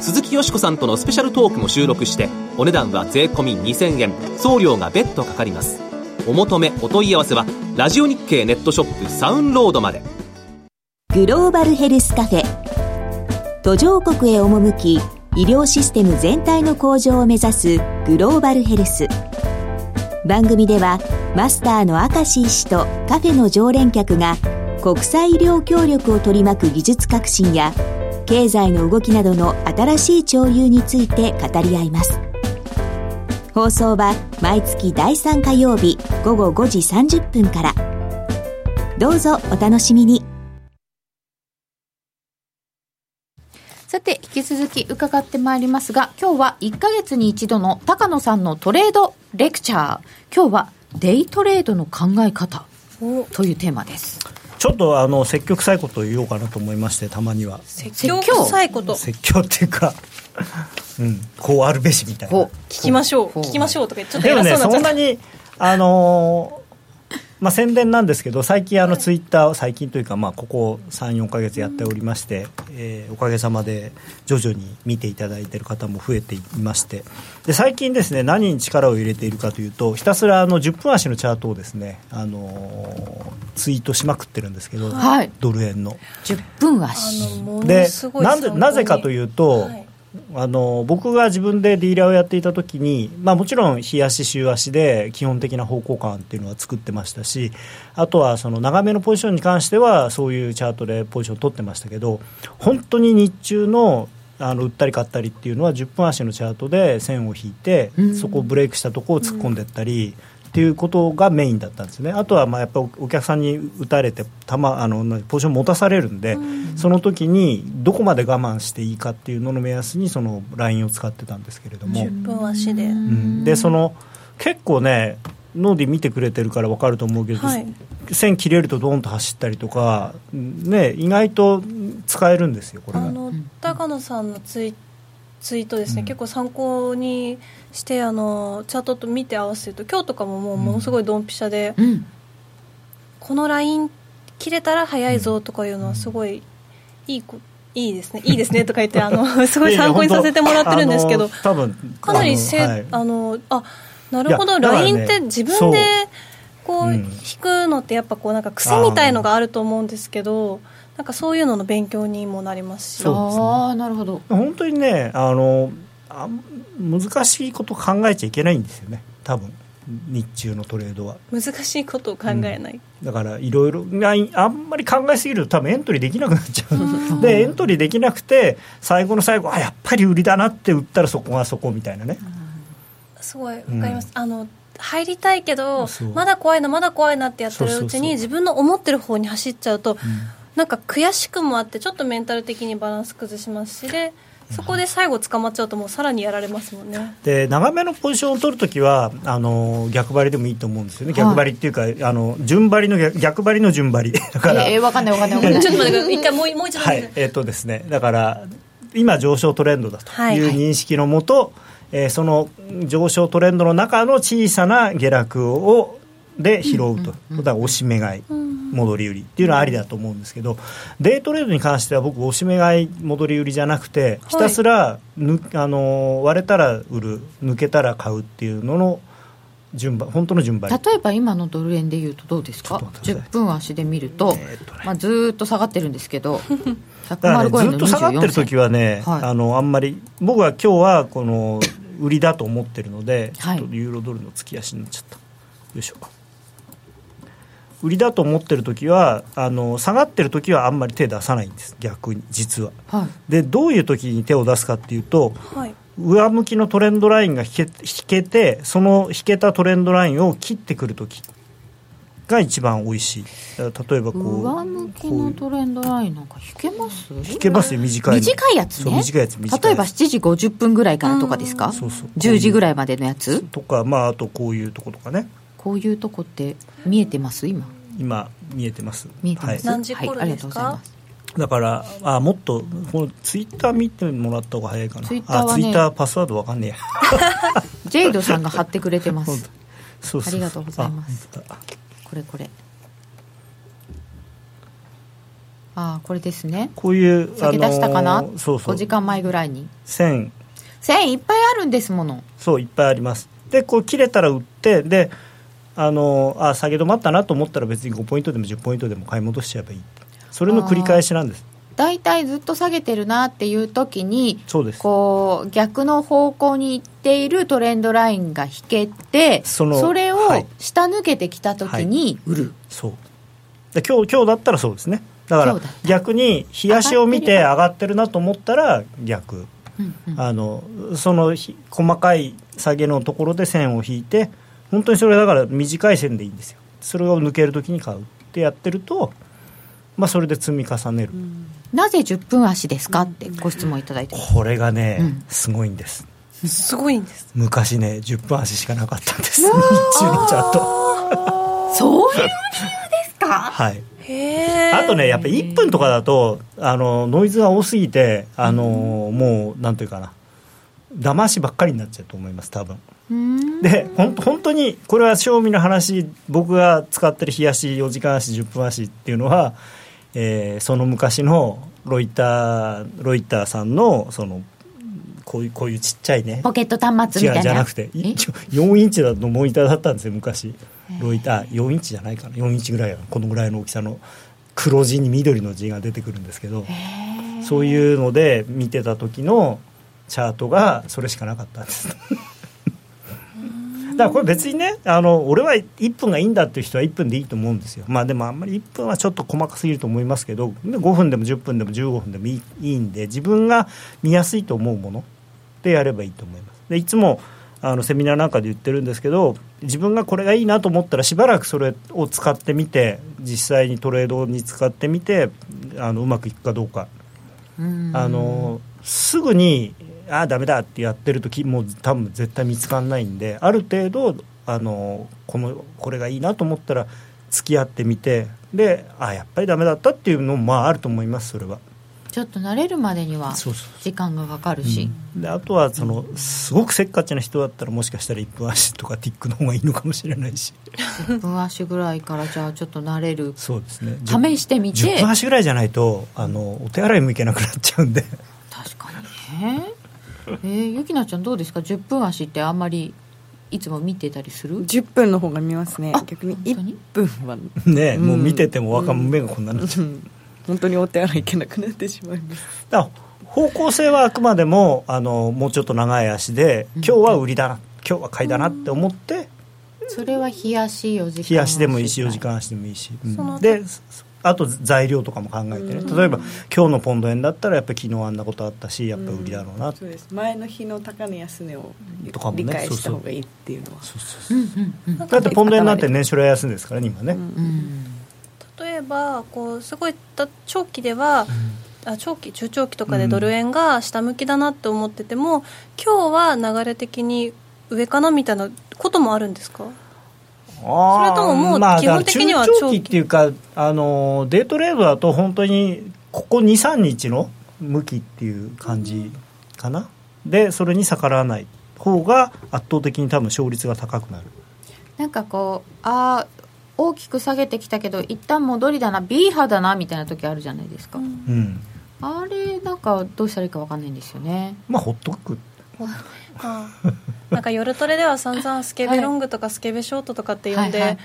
鈴木よしこさんとのスペシャルトークも収録してお値段は税込2000円。送料が別途かかります。お求めお問い合わせはラジオ日経ネットショップサウンロードまで。グローバルヘルスカフェ。途上国へ赴き医療システム全体の向上を目指すグローバルヘルス。番組ではマスターの明石医師とカフェの常連客が国際医療協力を取り巻く技術革新や経済の動きなどの新しい潮流について語り合います。放送は毎月第3火曜日午後5時30分から。どうぞお楽しみに。さて引き続き伺ってまいりますが今日は1ヶ月に一度の高野さんのトレードレクチャー。今日はデイトレードの考え方というテーマです。ちょっとあの積極臭いことを言おうかなと思いましてたまには。説教臭いこと説教っていうか、うん、こうあるべしみたいな。こ聞きましょう。聞きましょうとかちょっとでもね偉そうになっちゃった。そんなにあのーまあ、宣伝なんですけど最近あのツイッター最近というかまあここ34か月やっておりまして、えーおかげさまで徐々に見ていただいている方も増えていまして。で最近ですね何に力を入れているかというとひたすらあの10分足のチャートをですね、あのーツイートしまくってるんですけど、はい。ドル円の。10分足。でなんでなぜかというと、はいあの僕が自分でディーラーをやっていた時に、まあ、もちろん日足週足で基本的な方向感っていうのは作ってましたしあとはその長めのポジションに関してはそういうチャートでポジションを取ってましたけど本当に日中のあの売ったり買ったりっていうのは10分足のチャートで線を引いて、うん。そこをブレイクしたとこを突っ込んでいったり、っていうことがメインだったんですね。あとはまあやっぱりお客さんに打たれて球あのポジション持たされるんで、その時にどこまで我慢していいかっていうのの目安にそのラインを使ってたんですけれども、10分足で、うん。でその結構ねノーディ見てくれてるから分かると思うけど、はい。線切れるとドーンと走ったりとか、ね、意外と使えるんですよこれが。あの高野さんのツイツイートですね、うん。結構参考にしてあのチャートと見て合わせると今日とかももうものすごいドンピシャで、うん。このライン切れたら早いぞとかいうのはすごいいいこいいですね。いいですねとか言ってあの すごい参考にさせてもらってるんですけど多分かなりせあのはい。あのあなるほど。ねラインって自分でこううん。引くのってやっぱこうなんか癖みたいのがあると思うんですけどなんかそういうのの勉強にもなりますし。そうですね。ああなるほど。本当にねあのあ難しいこと考えちゃいけないんですよね。多分。日中のトレードは。難しいことを考えない、だからいろいろあんまり考えすぎると多分エントリーできなくなっちゃう。でエントリーできなくて最後の最後あやっぱり売りだなって売ったらそこがそこみたいなね、すごいわかります、あの入りたいけどまだ怖いなまだ怖いなってやってるうちに自分の思ってる方に走っちゃうと、なんか悔しくもあってちょっとメンタル的にバランス崩しますしでそこで最後捕まっちゃうともうさらにやられますもんね。で長めのポジションを取るときはあの逆張りでもいいと思うんですよね、逆張りっていうかあの順張りの逆逆張りの順張り。だから、えー、わかんないわかんないわかんない。ちょっと待ってください。一回もうもう一度。はい。えっ、とですね。だから今上昇トレンドだとはい。いう認識のもと、えーその上昇トレンドの中の小さな下落をで拾うと、だから押し目買い、戻り売りっていうのはありだと思うんですけど、デイトレードに関しては僕押し目買い戻り売りじゃなくてひたすらぬ、あのー割れたら売る抜けたら買うっていうのの順番本当の順番。例えば今のドル円でいうとどうですか？ちょっと待ってください。10分足で見ると,、えーっとね。まあ、ずーっと下がってるんですけど だからね、105円のずっと下がってる24時はね、はい。あのあんまり僕は今日はこの売りだと思ってるので、はい。ちょっとユーロドルの月足になっちゃった。よいしょ売りだと思ってる時はあの下がってる時はあんまり手出さないんです。逆に実は。はい。でどういう時に手を出すかっていうとはい。上向きのトレンドラインが引け引けてその引けたトレンドラインを切ってくる時が一番美味しい。例えばこう上向きのトレンドラインなんか引けます？引けますよ短いの。短いやつね。そう短いやつ短いやつ。例えば7時50分ぐらいからとかですか、そうそう。10時ぐらいまでのやつ？とか、まあ、あとこういうとことかね。こういうとこって見えてます？今今見えてます。見えてます、何時頃はい、ありがとうございます。はい、だからあもっとこのツイッター見てもらった方が早いかな。ツイッターはねあツイッターパスワードわかんねえや。ジェイドさんが貼ってくれてます。そうそうそう。ありがとうございます。これこれ。ああこれですね。こういう先出したかな、あのーそうそう。5時間前ぐらいに。線線いっぱいあるんですもの。そういっぱいあります。でこう切れたら売ってであのーあ下げ止まったなと思ったら別に5ポイントでも10ポイントでも買い戻しちゃえばいいそれの繰り返しなんです。大体ずっと下げてるなっていう時にそうです。こう逆の方向に行っているトレンドラインが引けてそのれをはい。下抜けてきた時に売る、そう。で今日今日だったらそうですね。だから逆に冷やしを見て上がってるなと思ったら逆。うんうん。あのそのひ細かい下げのところで線を引いて本当にそれだから短い線でいいんですよ。それを抜けるときに買うってやってると、まあ、それで積み重ねる、なぜ10分足ですか？ってご質問いただいて。ますこれがね、うん。すごいんです。すごいんです。昔ね10分足しかなかったんです。日中のチャートそういう理由ですか？はい。へえあとねやっぱり1分とかだとあのノイズが多すぎてあの、もうなんていうかな騙しばっかりになっちゃうと思います多分。うん。でほん本当にこれは賞味の話僕が使ってる冷やし4時間足10分足っていうのは、えーその昔のロイターロイターさんのそのこういうこういうちっちゃいねポケット端末みたいな。じゃなくてい一応4インチだとモニターだったんですよ昔。ロイター4インチじゃないかな。4インチぐらいこのぐらいの大きさの黒字に緑の字が出てくるんですけどそういうので見てた時のチャートがそれしかなかったんです。だからこれ別にねあの俺は1分がいいんだっていう人は1分でいいと思うんですよ。まあでもあんまり1分はちょっと細かすぎると思いますけど5分でも10分でも15分でもいいいいんで自分が見やすいと思うものでやればいいと思います。でいつもあのセミナーなんかで言ってるんですけど自分がこれがいいなと思ったらしばらくそれを使ってみて実際にトレードに使ってみてあのうまくいくかどうか。あのすぐにああダメだってやってるときもう多分絶対見つかんないんである程度あのこのこれがいいなと思ったら付き合ってみてでああやっぱりダメだったっていうのもまああると思いますそれは。ちょっと慣れるまでには時間がかかるし、であとはそのすごくせっかちな人だったらもしかしたら1分足とかティックの方がいいのかもしれないし。10分足ぐらいからじゃあちょっと慣れる。そうですね。試してみて。10分足ぐらいじゃないとあのお手洗いも行けなくなっちゃうんで。確かにねえー、ゆきなちゃんどうですか？10分足ってあんまりいつも見てたりする？10分の方が見ますね。あ逆に本当に？1分は。ね、うん。もう見ててもわかん目がこんなになっちゃう、うん。本当にお手洗い行けなくなってしまいます。だから方向性はあくまでもあのもうちょっと長い足で今日は売りだな今日は買いだなって思ってそれは冷やし4時間日足でもいいし4時間足でもいいし、うん。そのであと材料とかも考えてね。例えば今日のポンド円だったらやっぱり昨日あんなことあったしやっぱ売りだろうな、そうです前の日の高値安値をとかもね理解した方がいいっていうのは。そうそう。そううんうんうんなん。かだってポンド円なんて年初来安いですからね今ね、うん。例えばこうすごいた長期では、あ長期中長期とかでドル円が下向きだなって思ってても、今日は流れ的に上かなみたいなこともあるんですか？それとももうまあ基本的にはだから中長長期期っていうかあのデートレードだと本当にここ23日の向きっていう感じかな、でそれに逆らわない方が圧倒的に多分勝率が高くなる。なんかこうあー大きく下げてきたけど一旦戻りだな B 波だなみたいな時あるじゃないですか、うん。あれなんかどうしたらいいか分かんないんですよね。まあほっとく。あ なんか夜トレでは散々スケベロングとかスケベショートとかって呼んで、はいはい。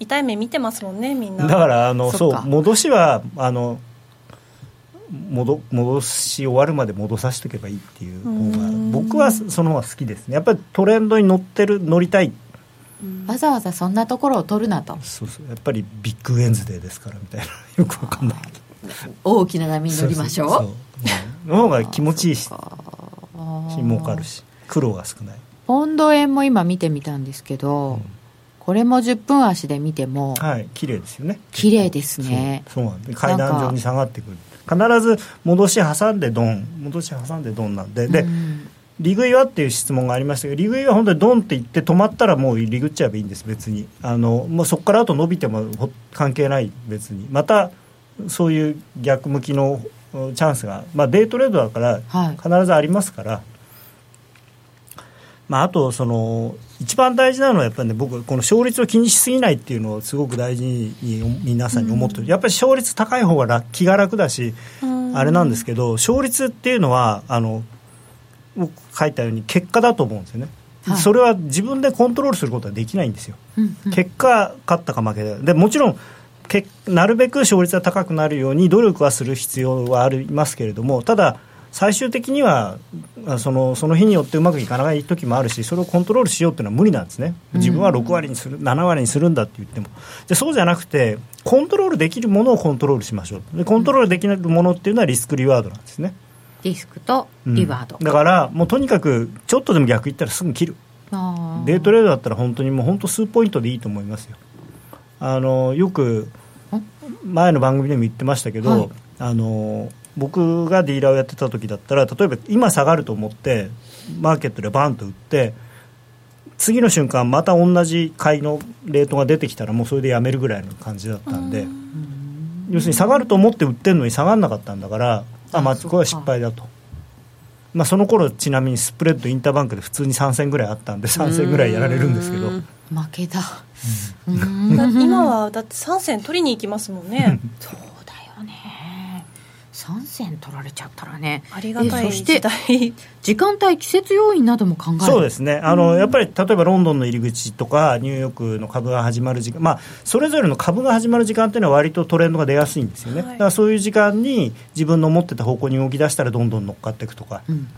痛い目見てますもんねみんな。だからあのそっか。そう戻しはあの戻戻し終わるまで戻させておけばいいっていう方がうん僕はその方が好きですね。やっぱりトレンドに乗ってる乗りたい。わざわざそんなところを取るなと。そうそう。やっぱりビッグウェンズデーですからみたいな。よくわかんない。大きな波に乗りましょう。そうそうそうう。ん。の方が気持ちいいし儲かるし苦労が少ない。ポンド円も今見てみたんですけど、これも10分足で見てもはい綺麗ですよね。綺麗ですね。そうなんで階段状に下がってくる。必ず戻し挟んでドン。戻し挟んでドンなんで。で、うん。利食いはっていう質問がありましたけど利食いは本当にドンって言って止まったらもう利食っちゃえばいいんです別に。あのもうそこからあと伸びてもほ関係ない別に。またそういう逆向きのうんチャンスが、まあ、デイトレードだからはい。必ずありますから、まあ、あとその一番大事なのはやっぱりね僕この勝率を気にしすぎないっていうのをすごく大事に皆さんに思ってる、やっぱり勝率高い方が楽気が楽だし、うん。あれなんですけど勝率っていうのはあの僕書いたように結果だと思うんですよね、はい。それは自分でコントロールすることはできないんですよ、うんうん。結果勝ったか負けたか。でもちろんけなるべく勝率が高くなるように努力はする必要はありますけれどもただ最終的にはあそのその日によってうまくいかない時もあるしそれをコントロールしようっていうのは無理なんですね。自分は6割にする7割にするんだって言っても。でそうじゃなくてコントロールできるものをコントロールしましょう。でコントロールできるものっていうのはリスクリワードなんですね。リスクとリワード、うんだからもうとにかくちょっとでも逆いったらすぐ切る。デートレードだったら本当にもう本当数ポイントでいいと思いますよ。あのよく前の番組でも言ってましたけど、はい。あの僕がディーラーをやってた時だったら例えば今下がると思ってマーケットでバンと売って次の瞬間また同じ買いのレートが出てきたらもうそれでやめるぐらいの感じだったんで要するに下がると思って売ってるのに下がらなかったんだからあまあこれは失敗だと。まあ、その頃ちなみにスプレッドインターバンクで普通に3戦ぐらいあったんで3戦ぐらいやられるんですけど。負けだだって今はだって3銭取りに行きますもんね。そうだよね3銭取られちゃったらね。ありがたいえそして時間帯季節要因なども考えるそうですね。あの、やっぱり例えばロンドンの入り口とかニューヨークの株が始まる時間、まあ、それぞれの株が始まる時間っていうのは割とトレンドが出やすいんですよね、はい。だからそういう時間に自分の持ってた方向に動き出したらどんどん乗っかっていくとか、うんうん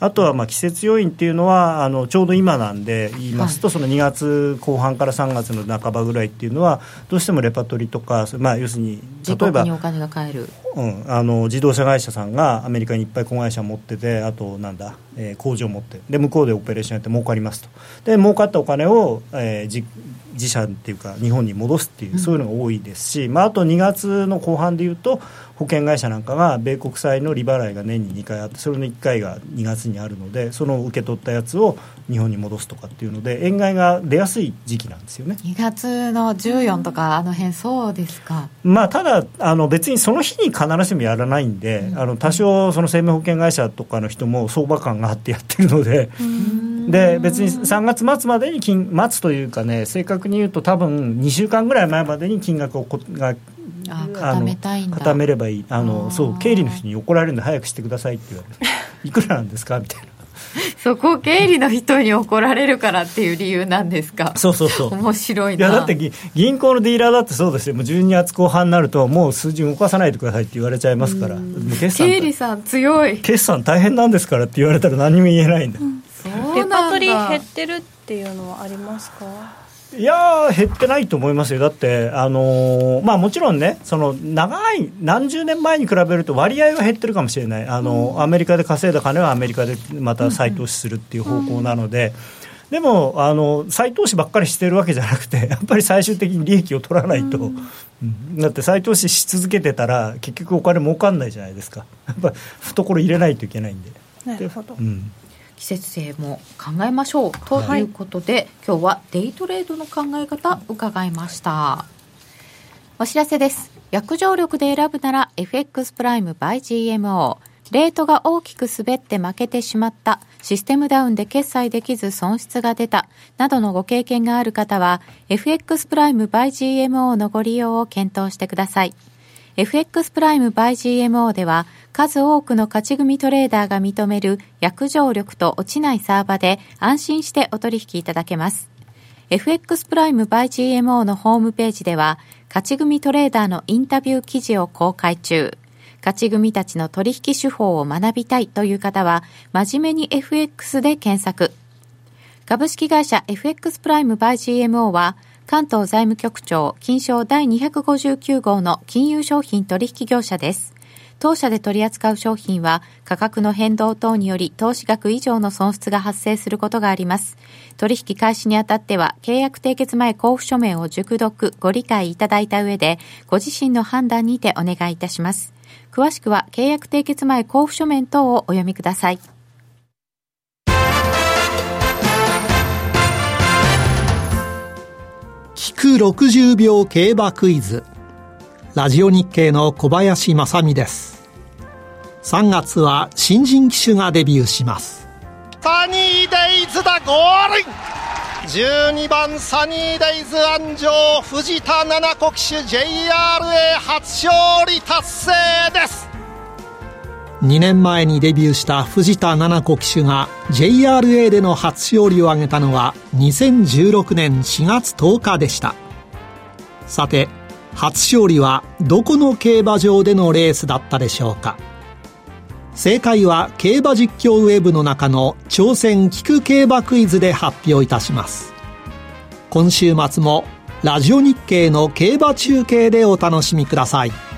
あとはまあ季節要因っていうのはあのちょうど今なんで言いますと、その2月後半から3月の半ばぐらいっていうのはどうしてもレパトリとか、まあ、要するに自例えばお金が買えるうん、あの自動車会社さんがアメリカにいっぱい子会社持っててあとなんだ、えー工場持って。で向こうでオペレーションやって儲かりますと。で儲かったお金を、えー自自社っていうか日本に戻すっていう、そういうのが多いですし、まあ、あと2月の後半でいうと保険会社なんかが米国債の利払いが年に2回あってそれの1回が2月にあるのでその受け取ったやつを日本に戻すとかっていうので円買いが出やすい時期なんですよね。2月の14とかあの辺そうですか？まあ、ただあの、別にその日に必ずしもやらないんで、あの多少、その生命保険会社とかの人も相場感があってやってるので、で別に3月末までに金、待つというかね、正確に言うと、多分2週間ぐらい前までに金額をこが固のめたいんだ。固めればいい。ああの、ー。そう、経理の人に怒られるんで、早くしてくださいって言われる、いくらなんですかみたいな。そこ経理の人に怒られるからっていう理由なんですか？そうそうそう。面白いな。いやだってぎ銀行のディーラーだってそうですよ、もう12月後半になると、もう数字動かさないでくださいって言われちゃいますから、経理さん強い。決算大変なんですからって言われたら何も言えないんで、そうんだ。パトリー減ってるっていうのはありますか？いやー、減ってないと思いますよ、だって、あのーまあ、もちろんね、その長い、何十年前に比べると割合は減ってるかもしれない、あのアメリカで稼いだ金はアメリカでまた再投資するっていう方向なので。でもあの再投資ばっかりしてるわけじゃなくて やっぱり最終的に利益を取らないと、うん。だって再投資し続けてたら結局お金儲かんないじゃないですか。やっぱ懐入れないといけないんで。なるほど。うん季節性も考えましょうということで、今日はデイトレードの考え方伺いました。お知らせです。約定力で選ぶなら FX プライム by GMO レートが大きく滑って負けてしまった。システムダウンで決済できず損失が出た。などのご経験がある方は FX プライム by GMO のご利用を検討してください FX プライム by GMO では数多くの勝ち組トレーダーが認める約定力と落ちないサーバで安心してお取引いただけます。FX プライム by GMO のホームページでは勝ち組トレーダーのインタビュー記事を公開中。勝ち組たちの取引手法を学びたいという方は真面目に FX で検索。株式会社 FX プライムバイ GMO は関東財務局長金賞第259号の金融商品取引業者です。当社で取り扱う商品は価格の変動等により投資額以上の損失が発生することがあります。取引開始にあたっては契約締結前交付書面を熟読ご理解いただいた上でご自身の判断にてお願いいたします。詳しくは契約締結前交付書面等をお読みください。聞く60秒競馬クイズ。ラジオ日経の小林正美です。3月は新人騎手がデビューします。サニーデイズだゴール12番サニーデイズ安城藤田七子騎手 JRA 初勝利達成です。2年前にデビューした藤田七子騎手が JRA での初勝利を挙げたのは2016年4月10日でした。さて初勝利はどこの競馬場でのレースだったでしょうか。正解は競馬実況ウェブの中の挑戦聞く競馬クイズで発表いたします。今週末もラジオ日経の競馬中継でお楽しみください。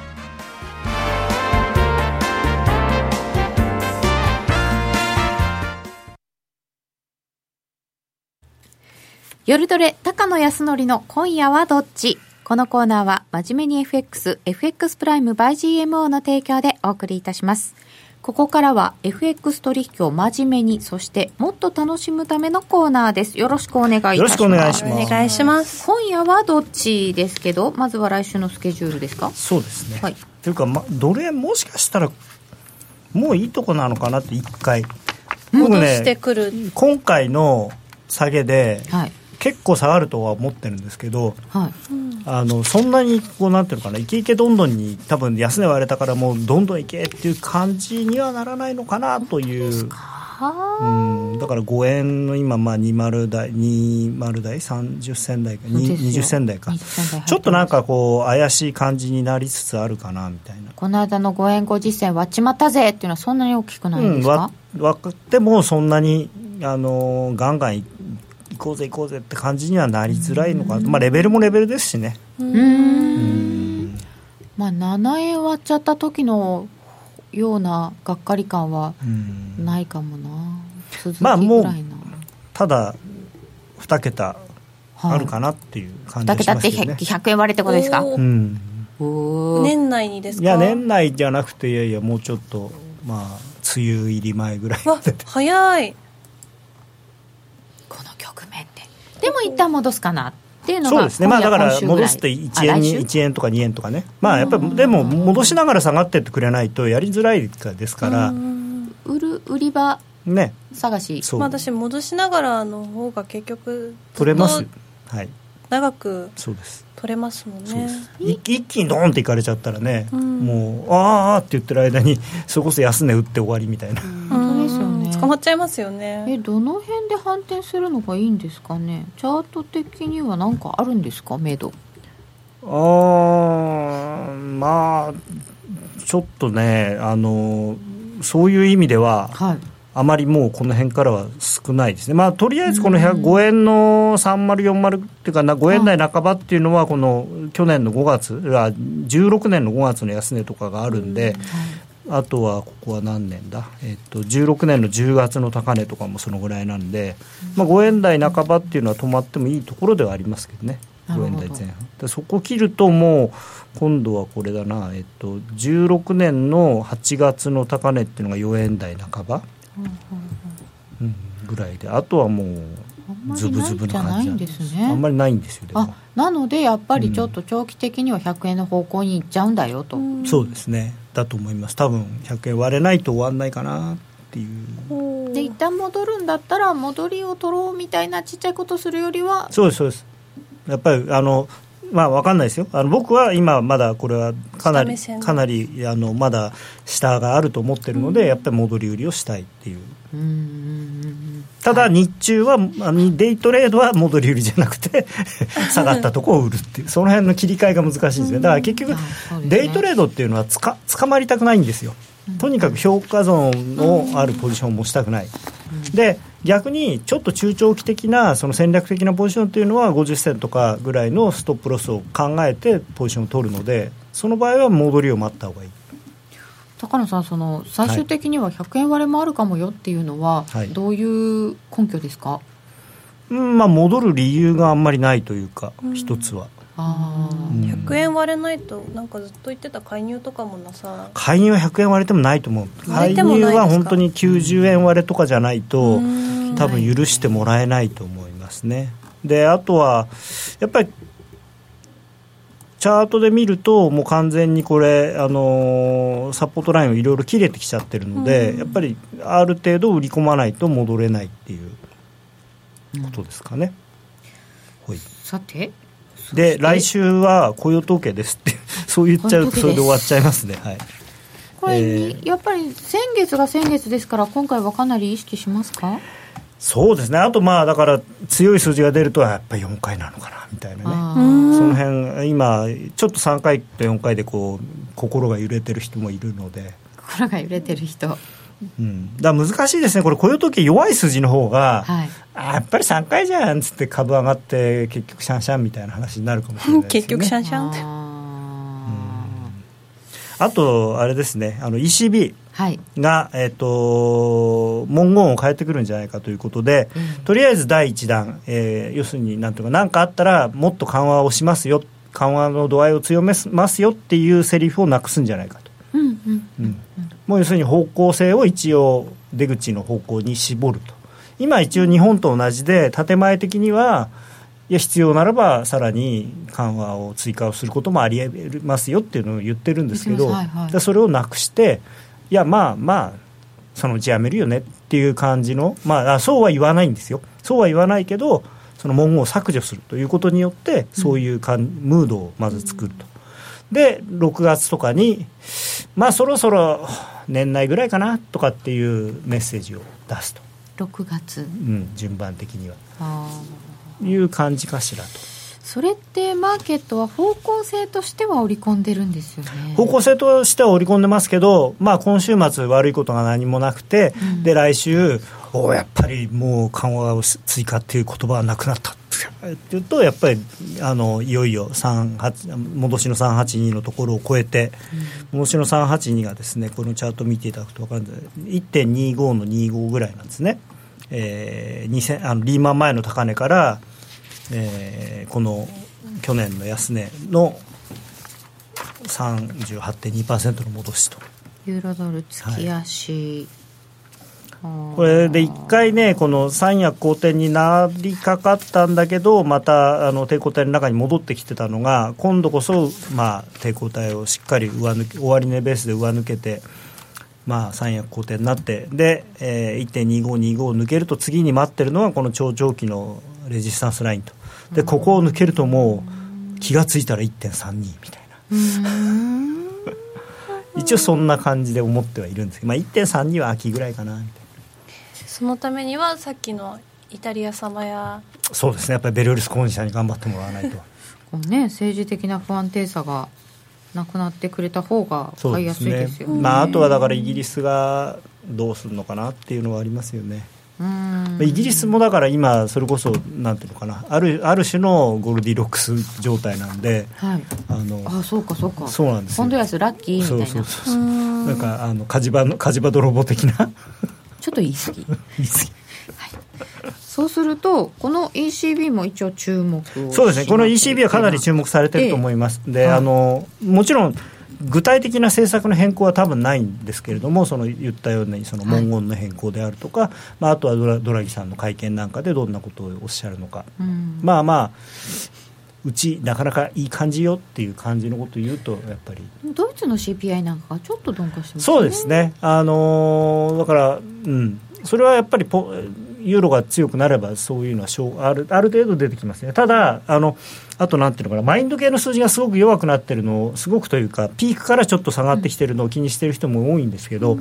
夜トレ高野康則の今夜はどっち？このコーナーは真面目に FX、FX プライム by GMO の提供でお送りいたします。ここからは FX 取引を真面目に、そしてもっと楽しむためのコーナーです。よろしくお願いいたします。よろしくお願いします。お願いします。今夜はどっちですけど、まずは来週のスケジュールですか？そうですね、はい。というか、ま、ドル円もしかしたらもういいとこなのかなって一回。僕戻してくる、今回の下げではい。結構下がるとは思ってるんですけど、はい、あのそんなにこうなんていうのかなイケイケどんどんに多分安値割れたからもうどんどんいけっていう感じにはならないのかなという。うん、だから5円の今、まあ、20台20台30銭台か20銭台か。ちょっとなんかこう怪しい感じになりつつあるかなみたいな。この間の5円50銭割っちまったぜっていうのはそんなに大きくないんですか、うん、割ってもそんなにあのガンガンいこうぜ行こうぜって感じにはなりづらいのかまあレベルもレベルですしね。うん。まあ7円割っちゃった時のようながっかり感はないかもな、まあもうただ2桁あるかなっていう感じがしますけど、ね、2桁って 100, 100円割れってことですか、うん、年内にですか？いや年内じゃなくていやいやもうちょっとまあ梅雨入り前ぐらい早いこの局面ででも一旦戻すかなっていうのがそうですね、まあ、だから戻すって1円に1円とか2円とかね、まあ、やっぱりでも戻しながら下がってってくれないとやりづらいですから、売る売り場ね、探し、まあ、私、戻しながらの方が結局、取れます、はい、長くそうです。取れますもんね。一気にドーンっていかれちゃったらね、うん、もう、あーって言ってる間に、それこそ安値打って終わりみたいな。捕まっちゃいますよね。えどの辺で反転するのがいいんですかね？チャート的には何かあるんですか？目処。あまあちょっとねあのそういう意味では、はい、あまりもうこの辺からは少ないですね、まあ、とりあえずこの5円の3040っていうかな5円台半ばっていうのはこの去年の5月16年の5月の安値とかがあるんで、あとはここは何年だ、えっと、16年の10月の高値とかもそのぐらいなんで、まあ、5円台半ばっていうのは止まってもいいところではありますけどね。5円台前半。でそこ切るともう今度はこれだな、えっと、16年の8月の高値っていうのが4円台半ば、うん、ぐらいで。あとはもうズブズブな感じなんですね。あんまりないんですよあなのでやっぱりちょっと長期的には100円の方向に行っちゃうんだよと、うん、そうですねだと思います。多分100円割れないと終わんないかなっていう。で一旦戻るんだったら戻りを取ろうみたいなちっちゃいことするよりは。そうですそうです。やっぱりあのまあ分かんないですよ。あの僕は今まだこれはかなりかなりあのまだ下があると思ってるので、うん、やっぱり戻り売りをしたいっていう。ただ日中はデイトレードは戻り売りじゃなくて 下がったところを売るっていう。その辺の切り替えが難しいんですよ。だから結局、デイトレードっていうのはつか捕まりたくないんですよ。とにかく評価ゾーンのあるポジションを持ちたくない、で逆にちょっと中長期的なその戦略的なポジションというのは50銭とかぐらいのストップロスを考えてポジションを取るのでその場合は戻りを待った方がいい。高野さんその最終的には100円割れもあるかもよっていうのは、はい、どういう根拠ですか、うんまあ、戻る理由があんまりないというか、うん、一つは。あうん、100円割れないとなんかずっと言ってた介入とかもなさ。介入は100円割れてもないと思う。介入は本当に90円割れとかじゃないと多分許してもらえないと思いますね。であとはやっぱりチャートで見るともう完全にこれ、あのー、サポートラインをいろいろ切れてきちゃってるので、やっぱりある程度売り込まないと戻れないっていうことですかね、うん、さてで来週は雇用統計ですって そう言っちゃうとそれで終わっちゃいますね。はい。これ、えー、やっぱり先月が先月ですから今回はかなり意識しますか？そうですね。あとまあだから強い数字が出るとやっぱり4回なのかなみたいなね。その辺今ちょっと3回と4回でこう心が揺れてる人もいるので。心が揺れてる人うん、だ難しいですね、これ、雇用統計弱い数字の方が、はい、あやっぱり3回じゃんっつって株上がって、結局シャンシャンみたいな話になるかもしれないです、ね、結局シャンシャンって。あと、あれですね、あの ECB はい、が、えーと、文言を変えてくるんじゃないかということで、うん、とりあえず第1弾、えー、要するになんていうか、何かあったら、もっと緩和をしますよ、緩和の度合いを強めますよっていうセリフをなくすんじゃないかと。うんうん。うんもう要するに方向性を一応出口の方向に絞ると。今一応日本と同じで建前的にはいや必要ならばさらに緩和を追加をすることもありえますよっていうのを言ってるんですけど、はいはい、それをなくしていやまあまあそのうちやめるよねっていう感じのまあそうは言わないんですよ。そうは言わないけどその文言を削除するということによってそういうかん、ムードをまず作ると。で6月とかにまあそろそろ年内ぐらいかなとかっていうメッセージを出すと、6月。うん、順番的には。いう感じかしらと。それってマーケットは方向性としては織り込んでるんですよね。方向性としては織り込んでますけど、まあ、今週末悪いことが何もなくて、うん。で来週おやっぱりもう緩和を追加っていう言葉はなくなったっていうとやっぱりあのいよいよ38戻しの382のところを超えて、戻しの382がですねこのチャートを見ていただくと分かるんです。1.25の25ぐらいなんですね、えー、2000あのリーマン前の高値から、えーこの去年の安値の38.2%の戻しと。ユーロドル月足、あーこれで1回ね、この三役好転になりかかったんだけど、またあの抵抗体の中に戻ってきてたのが、今度こそ、まあ、抵抗体をしっかり上抜け終値ベースで上抜けて、まあ、三役好転になって、で、えー、1.2525を抜けると、次に待ってるのは、この超長期のレジスタンスラインと、でここを抜けると、もう気がついたら1.32みたいな。一応そんな感じで思ってはいるんですけど、まあ、1.32は秋ぐらいかなみたいな。そのためにはさっきのイタリア様やそうですね、やっぱりベルルスコーニ社に頑張ってもらわないと。こうね政治的な不安定さがなくなってくれた方がそう買いやすいですね。ですよね。まあ、あとはだからイギリスがどうするのかなっていうのはありますよね。イギリスもだから今、それこそなんていうのかな。ある、ある種のゴルディロックス状態なんで、はい。あのあそうかそうか。そうなんですよ。ポンド安ラッキーみたいな。そうそうそうそう、なんかあの火事場の火事場泥棒的なちょっと言い過ぎ。言い過ぎ。そうするとこの ECB も一応注目をそうですね、この ECB はかなり注目目されてると思います、ではい。あのもちろん具体的な政策の変更は多分ないんですけれども、その言ったようにその文言の変更であるとか、まあ、あとはドラドラギさんの会見なんかでどんなことをおっしゃるのか、うん。まあまあ、うち、なかなかいい感じよっていう感じのことを言うと、やっぱり。ドイツの CPI なんかがちょっと鈍化してますね。そうですね、あのーだから、うん、それはやっぱりポユーロが強くなれば、そういうのはしょうあるある程度出てきますね、ただ、あのあとなんていうのかな、マインド系の数字がすごく弱くなってるのを、すごくというか、ピークからちょっと下がってきてるのを気にしてる人も多いんですけど、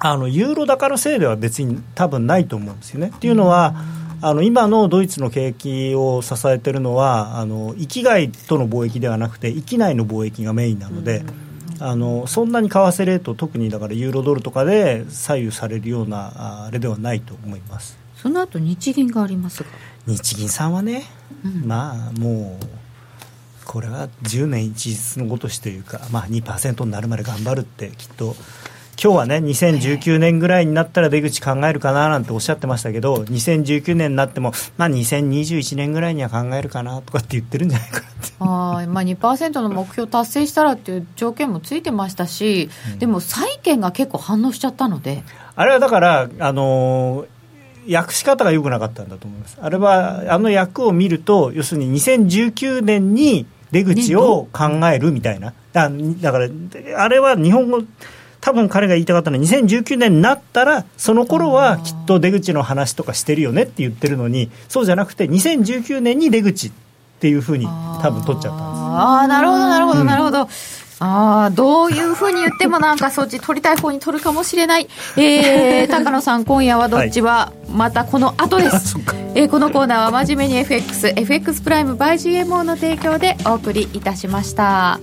あのユーロ高のせいでは別に多分ないと思うんですよね。っていうのは、あの今のドイツの景気を支えてるのはあの域外との貿易ではなくて域内の貿易がメインなので、あのそんなに為替レート特にだからユーロドルとかで左右されるようなああれではないと思います。その後日銀がありますが。日銀さんはね、うん。まあもうこれは10年一日のごとしというか、まあ、2%になるまで頑張るってきっと今日はね2019年ぐらいになったら出口考えるかななんておっしゃってましたけど2019年になっても、まあ、2021年ぐらいには考えるかなとかって言ってるんじゃないかなって。まあ、2%の目標達成したらっていう条件もついてましたし、でも債券が結構反応しちゃったので、あれはだから、あのー訳し方が良くなかったんだと思います。あれは、あの訳を見ると、要するに2019年に出口を考えるみたいな。だだから、あれは日本語、多分彼が言いたかったのは、2019年になったら、その頃はきっと出口の話とかしてるよねって言ってるのに、そうじゃなくて、2019年に出口っていうふうに多分取っちゃったんです。ああ、なるほど、なるほど、なるほど。ああ、どういうふうに言っても なんかそっち取りたい方に取るかもしれない。えー、高野さん、今夜はどっちは、またこの後です。えーこのコーナーは真面目に FX、FX プライム by GMO の提供でお送りいたしました。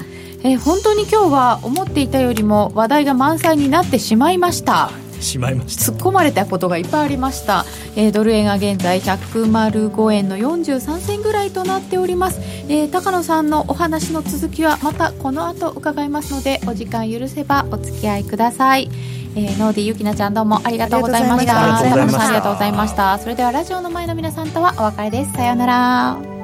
えー本当に今日は思っていたよりも話題が満載になってしまいました。しまいました。突っ込まれたことがいっぱいありました、えードル円が現在105円の43銭ぐらいとなっております、えー高野さんのお話の続きはまたこの後伺いますのでお時間許せばお付き合いください、えー、ノーディゆきなちゃんどうもありがとうございました。ありがとうございました。高野さんありがとうございました。それではラジオの前の皆さんとはお別れです。さようなら